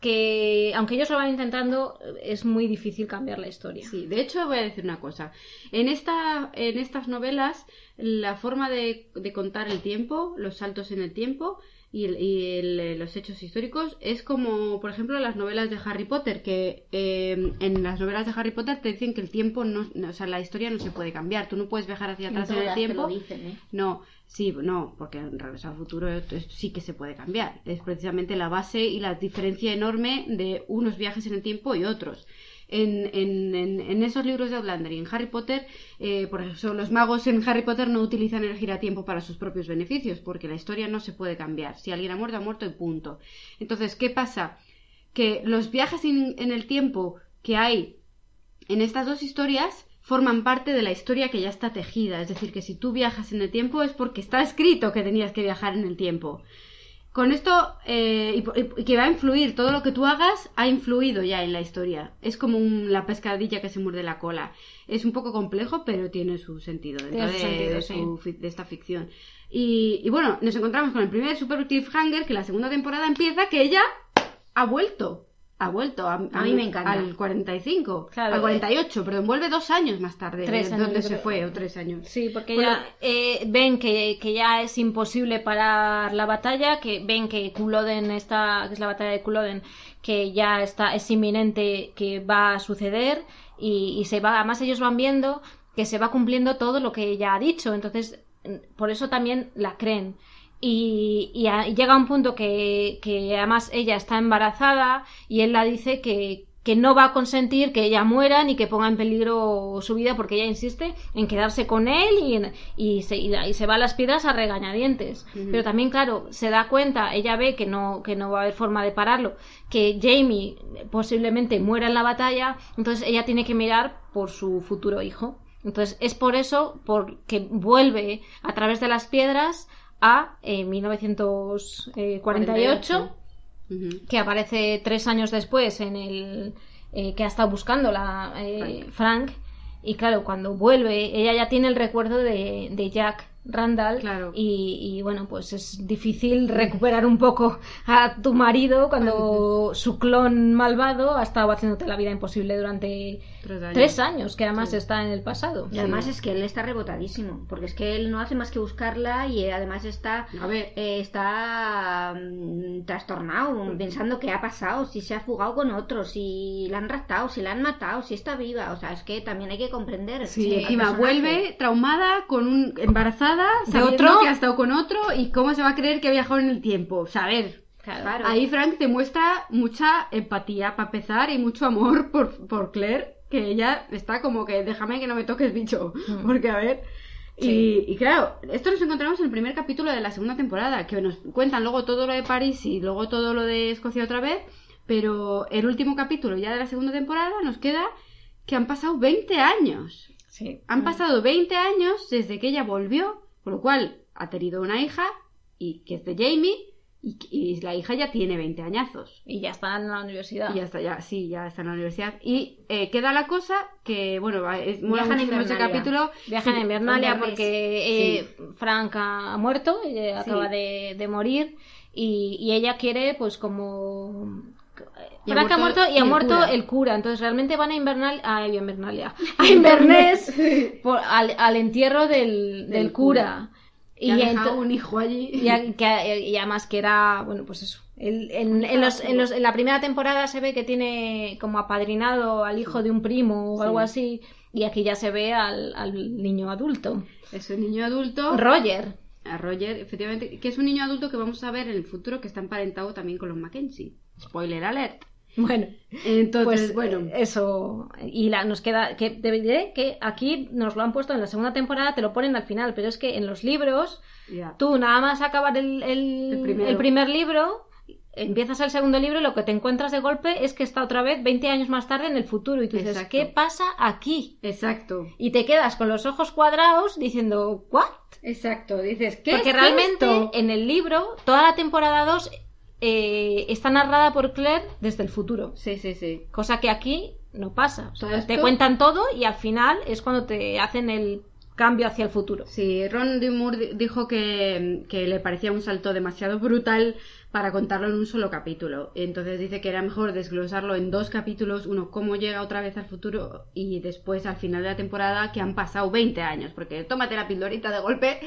que aunque ellos lo van intentando es muy difícil cambiar la historia Sí, de hecho voy a decir una cosa. En, esta, en estas novelas, la forma de, de contar el tiempo, los saltos en el tiempo y, y el- los hechos históricos es como, por ejemplo, las novelas de Harry Potter, que eh, en las novelas de Harry Potter te dicen que el tiempo, no, o sea, la historia no se puede cambiar. Tú no puedes viajar hacia atrás en el te tiempo. lo dicen, ¿eh? No, sí, no, porque en regreso al futuro sí que se puede cambiar. Es precisamente la base y la diferencia enorme de unos viajes en el tiempo y otros. En, en, en, en esos libros de Outlander y en Harry Potter, eh, por ejemplo, los magos en Harry Potter no utilizan el giratiempo para sus propios beneficios, porque la historia no se puede cambiar. Si alguien ha muerto, ha muerto y punto. Entonces, ¿qué pasa? Que los viajes en el tiempo que hay en estas dos historias forman parte de la historia que ya está tejida. Es decir, que si tú viajas en el tiempo es porque está escrito que tenías que viajar en el tiempo. Con esto, eh, y, y- que va a influir, todo lo que tú hagas ha influido ya en la historia. Es como un- la pescadilla que se muerde la cola. Es un poco complejo, pero tiene su sentido dentro de, sentido, de su de esta ficción. Y, y bueno, nos encontramos con el primer Super Cliffhanger, que la segunda temporada empieza, que ella ha vuelto. Ha vuelto a, A mí me encanta. al 45, Claro, al 48, pero envuelve dos años más tarde. Tres años, donde se creo. fue, o tres años. Sí, porque Bueno, ya eh, ven que, que ya es imposible parar la batalla, que ven que Culloden está, que es la batalla de Culloden, que ya está, es inminente que va a suceder y, y se va, además ellos van viendo que se va cumpliendo todo lo que ella ha dicho, entonces mm, por eso también la creen. Y, y a- y llega un punto que, que además ella está embarazada y él la dice que, que no va a consentir que ella muera ni que ponga en peligro su vida porque ella insiste en quedarse con él y, en- y, se, la- y se va a las piedras a regañadientes. Pero también, claro, se da cuenta, ella ve que no, que no va a haber forma de pararlo, que Jamie posiblemente muera en la batalla, entonces ella tiene que mirar por su futuro hijo. Entonces es por eso porque vuelve a través de las piedras a eh, 1948 Ujú. que aparece tres años después en el eh, que ha estado buscando la eh, Frank. y claro cuando vuelve ella ya tiene el recuerdo de, de Jack Randall Claro. y, y, bueno pues es difícil recuperar un poco a tu marido cuando su clon malvado ha estado haciéndote la vida imposible durante Tres años. tres años que además está en el pasado Y además es que él está rebotadísimo, porque es que él no hace más que buscarla y eh, además está A ver. eh, está mm, trastornado, pensando qué ha pasado, si se ha fugado con otros, si la han raptado, si la han matado, si está viva. O sea, es que también hay que comprender. Sí, encima vuelve traumada, con un, embarazada, Sabiendo otro. que ha estado con otro y cómo se va a creer que ha viajado en el tiempo. O sea, a ver, Claro. ahí Frank te muestra mucha empatía para empezar y mucho amor por, por Claire, que ella está como que déjame que no me toques bicho, porque a ver... Y, y claro, esto nos encontramos en el primer capítulo de la segunda temporada, que nos cuentan luego todo lo de París y luego todo lo de Escocia otra vez, pero el último capítulo ya de la segunda temporada nos queda que han pasado 20 años. Sí Han pasado 20 años desde que ella volvió, con lo cual ha tenido una hija y que es de Jamie y, y la hija ya tiene 20 añazos. y ya está en la universidad Y ya está, ya, sí, ya está en la universidad. Y eh, queda la cosa que, bueno, es, mola muchísimo ese Invernalia. capítulo. Viajan a Invernalia porque eh, Frank ha muerto, eh, Sí. acaba de, de morir y, y ella quiere pues como... Y ha Frank ha muerto muerto y ha el muerto cura. el cura, entonces realmente van a Invernal, a Invernalia, a Inverness por- al, al entierro del, del Del cura. Y ha Y, un hijo allí. y, a- que- y además que era, bueno, pues eso. el- en, en los- en los- en la primera temporada se ve que tiene como apadrinado al hijo de un primo o algo Sí. así, y aquí ya se ve al, al niño adulto. Es un niño adulto. Roger. a Roger, efectivamente, que es un niño adulto que vamos a ver en el futuro que está emparentado también con los Mackenzie. Spoiler alert. Bueno, Entonces, pues bueno. eh, eso. Y la, nos queda. que Te diré que aquí nos lo han puesto en la segunda temporada, te lo ponen al final, pero es que en los libros, tú nada más acabar el, el, El primer libro. Empiezas el segundo libro y lo que te encuentras de golpe es que está otra vez 20 años más tarde en el futuro y tú dices, Exacto. ¿qué pasa aquí? Exacto. Y te quedas con los ojos cuadrados diciendo, ¿what? Exacto. Dices, ¿qué Porque es realmente esto? en el libro, toda la temporada 2 eh, está narrada por Claire desde el futuro. Sí, sí, sí. Cosa que aquí no pasa. O sea, Todo te cuentan todo y al final es cuando te hacen el cambio hacia el futuro. Sí, Ron D. Moore di- dijo que, que le parecía un salto demasiado brutal para contarlo en un solo capítulo. Entonces dice que era mejor desglosarlo en dos capítulos, uno cómo llega otra vez al futuro y después al final de la temporada que han pasado 20 años, porque tómate la pildorita de golpe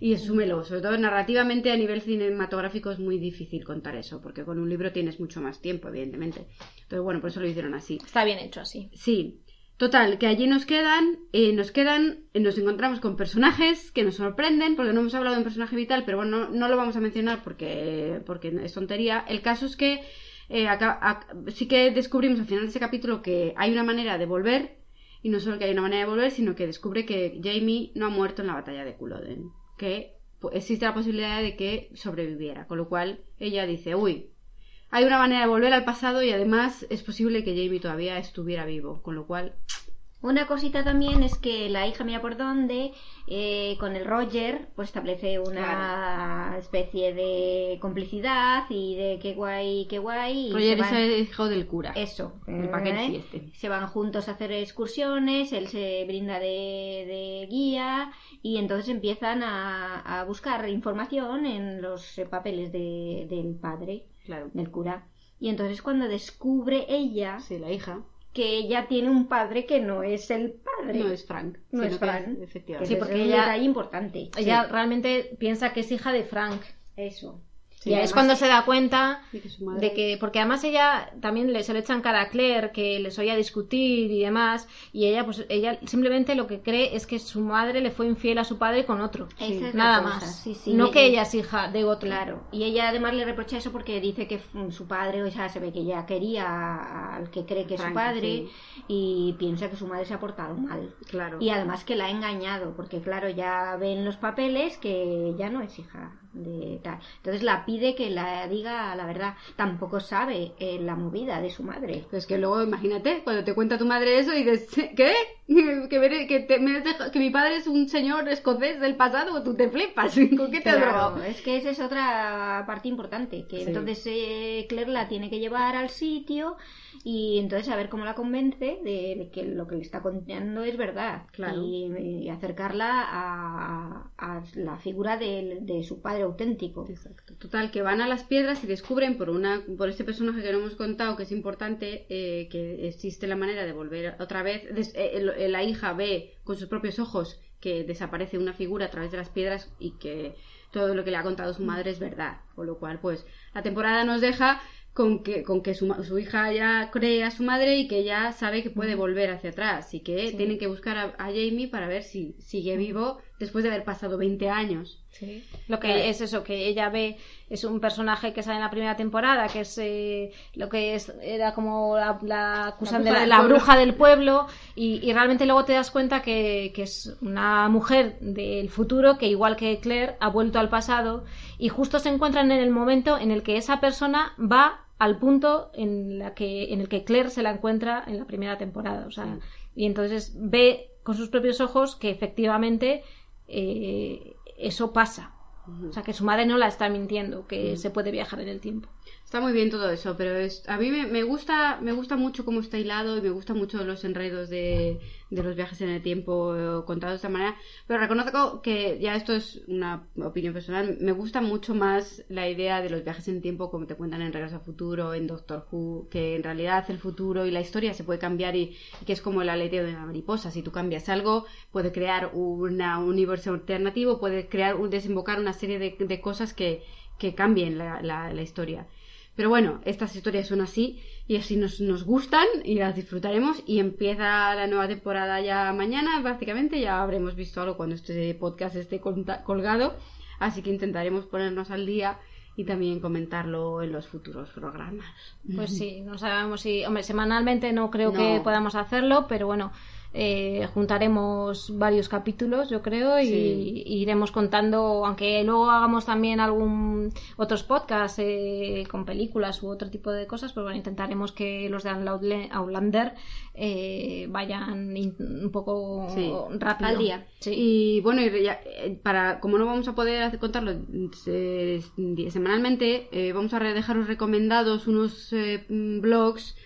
y asúmelo. Sobre todo narrativamente a nivel cinematográfico es muy difícil contar eso, porque con un libro tienes mucho más tiempo, evidentemente. Entonces bueno, por eso lo hicieron así. Está bien hecho así. Sí. Total, que allí nos quedan, eh, nos quedan, eh, nos encontramos con personajes que nos sorprenden, porque no hemos hablado de un personaje vital, pero bueno, no, no lo vamos a mencionar porque, porque es tontería. El caso es que eh, acá- ac- sí que descubrimos al final de ese capítulo que hay una manera de volver, y no solo que hay una manera de volver, sino que descubre que Jamie no ha muerto en la batalla de Culloden, que existe la posibilidad de que sobreviviera, con lo cual ella dice, uy, hay una manera de volver al pasado y además es posible que Jamie todavía estuviera vivo, con lo cual Una cosita también es que la hija mira por dónde, eh, con el Roger, pues establece una especie de complicidad y de qué guay, qué guay. y Roger se es van- el hijo del cura. Eso. El ¿eh? este. Se van juntos a hacer excursiones, él se brinda de, de guía y entonces empiezan a, a buscar información en los papeles de- del padre, Claro. del cura. Y entonces cuando descubre ella Sí, la hija. Que ella tiene un padre que no es el padre. No es Frank. No es Frank. es- efectivamente. Sí, porque porque es un ella- detalle importante. Ella realmente piensa que es hija de Frank. Eso. Sí, y es cuando se da cuenta Sí, que su madre- de que porque además ella también le, se le echan cara a Claire que les oía discutir y demás y ella pues ella simplemente lo que cree es que su madre le fue infiel a su padre con otro nada más sí, sí. no Y- que ella es hija de otro Claro, y ella además le reprocha eso porque dice que su padre, o sea, se ve que ella quería al que cree que es su padre sí. y piensa que su madre se ha portado mal. Claro. Y además que la ha engañado, porque claro, ya ven los papeles que ya no es hija de tal. Entonces la pide que la diga la verdad. Tampoco sabe eh, la movida de su madre. Pues que luego, imagínate, cuando te cuenta tu madre eso y dices, ¿qué? Que, me- que, te- me has dejado- que mi padre es un señor escocés del pasado, tú te flipas. ¿Con qué te has Claro, drogado? es que esa es otra parte importante, que Sí. entonces eh, Claire la tiene que llevar al sitio y entonces a ver cómo la convence de que lo que le está contando es verdad Claro. y, y acercarla a, a la figura de, de su padre auténtico. Exacto. Total, que van a las piedras y descubren por una por este personaje que no hemos contado, que es importante, eh, que existe la manera de volver otra vez. des- eh, eh, la hija ve con sus propios ojos que desaparece una figura a través de las piedras y que todo lo que le ha contado su madre es verdad. Con lo cual, pues, la temporada nos deja con que, con que su, su hija ya cree a su madre y que ella sabe que puede volver hacia atrás y que Sí. tienen que buscar a, a Jamie para ver si sigue vivo después de haber pasado 20 años. Sí. Lo que Claro. es eso, que ella ve, es un personaje que sale en la primera temporada, que es eh, lo que es, era como la, la acusan bruja de la, del pueblo. bruja del pueblo, y, y realmente luego te das cuenta que, que es una mujer del futuro que, igual que Claire, ha vuelto al pasado, y justo se encuentran en el momento en el que esa persona va al punto en, la que, en el que Claire se la encuentra en la primera temporada. O sea, y entonces ve con sus propios ojos que efectivamente eh, eso pasa. O sea, que su madre no la está mintiendo, que se puede viajar en el tiempo. Está muy bien todo eso, pero es, a mí me, me gusta me gusta mucho cómo está hilado y me gustan mucho los enredos de, de los viajes en el tiempo eh, contados de esta manera. Pero reconozco que ya esto es una opinión personal. Me gusta mucho más la idea de los viajes en tiempo como te cuentan en Regreso al Futuro, en Doctor Who, que en realidad el futuro y la historia se puede cambiar y, y que es como el aleteo de la mariposa. Si tú cambias algo, puede crear una- un universo alternativo, puede crear un, desembocar una serie de, de cosas que, que cambien la- la- la historia. Pero bueno, estas historias son así y así nos, nos gustan y las disfrutaremos y empieza la nueva temporada ya mañana prácticamente, ya habremos visto algo cuando este podcast esté colgado, así que intentaremos ponernos al día y también comentarlo en los futuros programas. Pues sí, no sabemos si, hombre, semanalmente no creo No. que podamos hacerlo, pero bueno, eh, juntaremos varios capítulos, yo creo, y, Sí. y iremos contando, aunque luego hagamos también algún otros podcasts eh, con películas u otro tipo de cosas, pues bueno, intentaremos que los de Outla- Outlander eh, vayan un poco Sí, rápido. al día. Sí. Y bueno, y ya, eh, para, como no vamos a poder hacer- contarlo semanalmente, eh, vamos a dejaros recomendados unos eh, blogs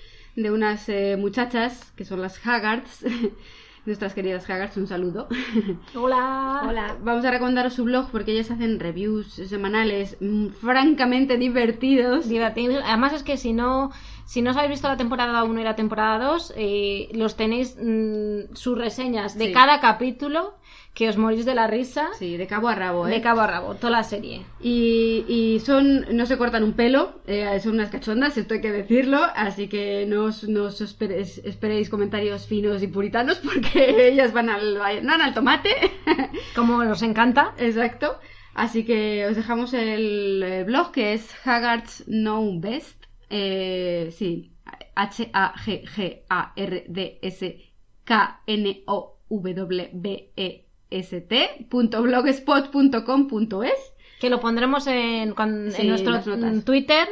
de unas eh, muchachas que son las Haggards, nuestras queridas Haggards, un saludo. Hola. Hola. Vamos a recomendaros su blog porque ellas hacen reviews semanales mm, francamente divertidos. Divertido. Además es que si no, si no os habéis visto la temporada 1 y la temporada 2, eh, los tenéis mm, sus reseñas de Sí. cada capítulo que os morís de la risa Sí, de cabo a rabo, ¿eh? de cabo a rabo, toda la serie. Y, y son, no se cortan un pelo, eh, son unas cachondas, esto hay que decirlo, así que no os, no os esperéis, esperéis comentarios finos y puritanos porque ellas van al, van al tomate. Como nos encanta. Exacto. Así que os dejamos el, blog que es Haggards Know Best. Eh, sí, H-A-G-G-A-R-D-S-K-N-O-W-B-E-S-T punto blogspot.com punto es. Que lo pondremos en, cuan- Sí, en nuestro Twitter.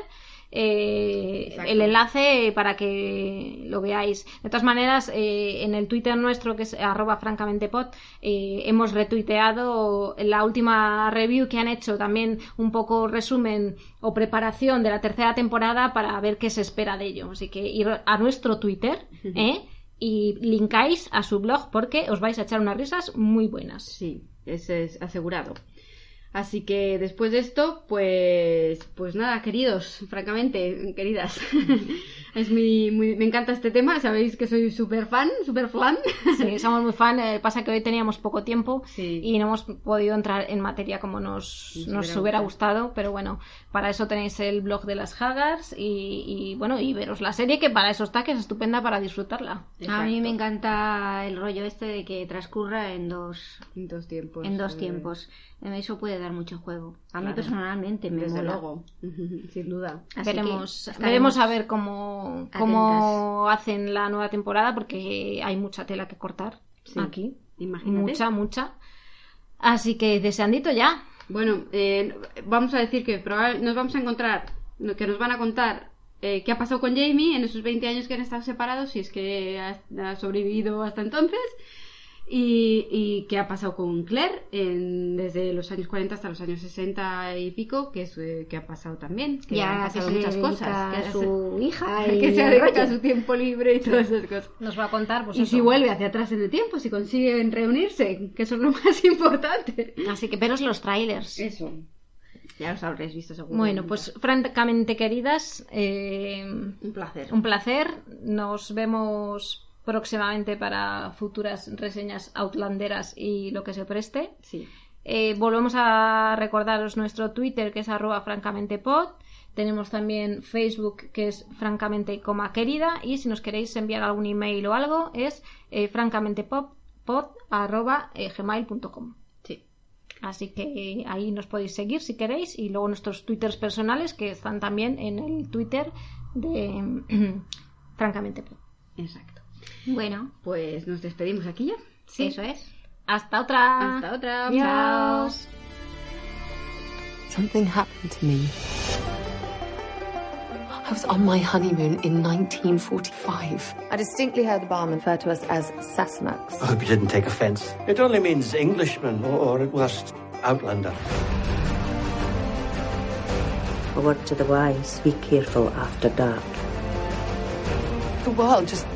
eh, el enlace para que lo veáis. De todas maneras, eh, en el Twitter nuestro, que es arroba francamentepod, eh, hemos retuiteado la última review que han hecho, también un poco resumen o preparación de la tercera temporada para ver qué se espera de ello. Así que ir a nuestro Twitter ¿eh? Y linkáis a su blog porque os vais a echar unas risas muy buenas. Sí, ese es asegurado. Así que después de esto, pues, pues nada, queridos, francamente, queridas, es mi, muy- me encanta este tema, sabéis que soy súper fan, súper fan. Sí, somos muy fan. eh, pasa que hoy teníamos poco tiempo Sí. y no hemos podido entrar en materia como nos, Nos nos hubiera hubiera gustado. Pero bueno, para eso tenéis el blog de las Haggars y, y, bueno, y veros la serie que para eso está, que es estupenda para disfrutarla. A mí me encanta el rollo este de que transcurra en dos, En dos tiempos. en dos eh, tiempos. Eso puede dar mucho juego. A mí personalmente me Desde mola. luego, sin duda. Así que veremos, veremos a ver cómo, cómo hacen la nueva temporada porque hay mucha tela que cortar Sí. aquí. Imagínate. Mucha, mucha. Así que deseandito ya. Bueno, eh, vamos a decir que probable- nos vamos a encontrar, que nos van a contar eh, qué ha pasado con Jamie en esos 20 años que han estado separados, si es que ha, ha sobrevivido hasta entonces, y, y qué ha pasado con Claire en- desde los años 40 hasta los años 60 y pico, que, es, eh, que ha pasado también, que Ya pasado muchas cosas. a Que, su hija y que se dedica a su tiempo libre y todas esas cosas. Nos va a contar, pues y eso. si vuelve hacia atrás en el tiempo, si consiguen reunirse, que eso es lo más importante. Así que veros los trailers. Eso. Ya los habréis visto seguro. Bueno, pues francamente queridas, eh, Un placer. un placer. Nos vemos próximamente para futuras reseñas outlanderas y lo que se preste. Sí. Eh, volvemos a recordaros nuestro Twitter que es arroba francamentepod. Tenemos también Facebook que es francamente coma querida y si nos queréis enviar algún email o algo es eh, eh. Sí. Así que ahí nos podéis seguir si queréis y luego nuestros twitters personales que están también en el Twitter de francamente. Exacto. Bueno, Pues nos despedimos aquí ya. Sí. eso es. Hasta otra. Hasta otra. Adiós. Something happened to me. I was on my honeymoon in 1945. I distinctly heard the barman refer to us as Sassenachs. I hope you didn't take offense. It only means Englishman, or, or at worst, Outlander. A word to the wise, be careful after dark. The world just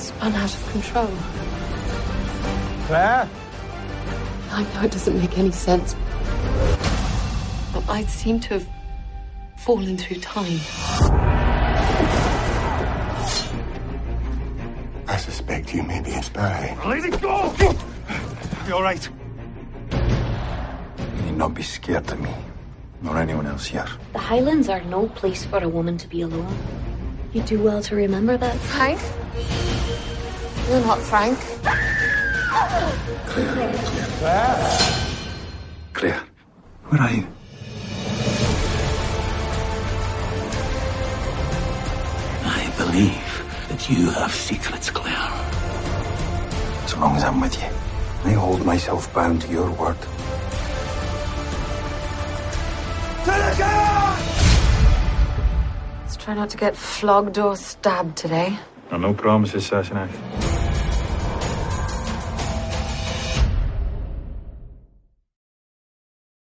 spun out of control. Claire? I know it doesn't make any sense. But I seem to have fallen through time. I suspect you may be inspiring. Let it go! You're all right? You need not be scared of me, nor anyone else here. The Highlands are no place for a woman to be alone. You do well to remember that. Frank? You're not Frank. Claire, where are you? I believe that you have secrets, Claire. So long as I'm with you, I hold myself bound to your word. Let's try not to get flogged or stabbed today. No promises, Sassenach.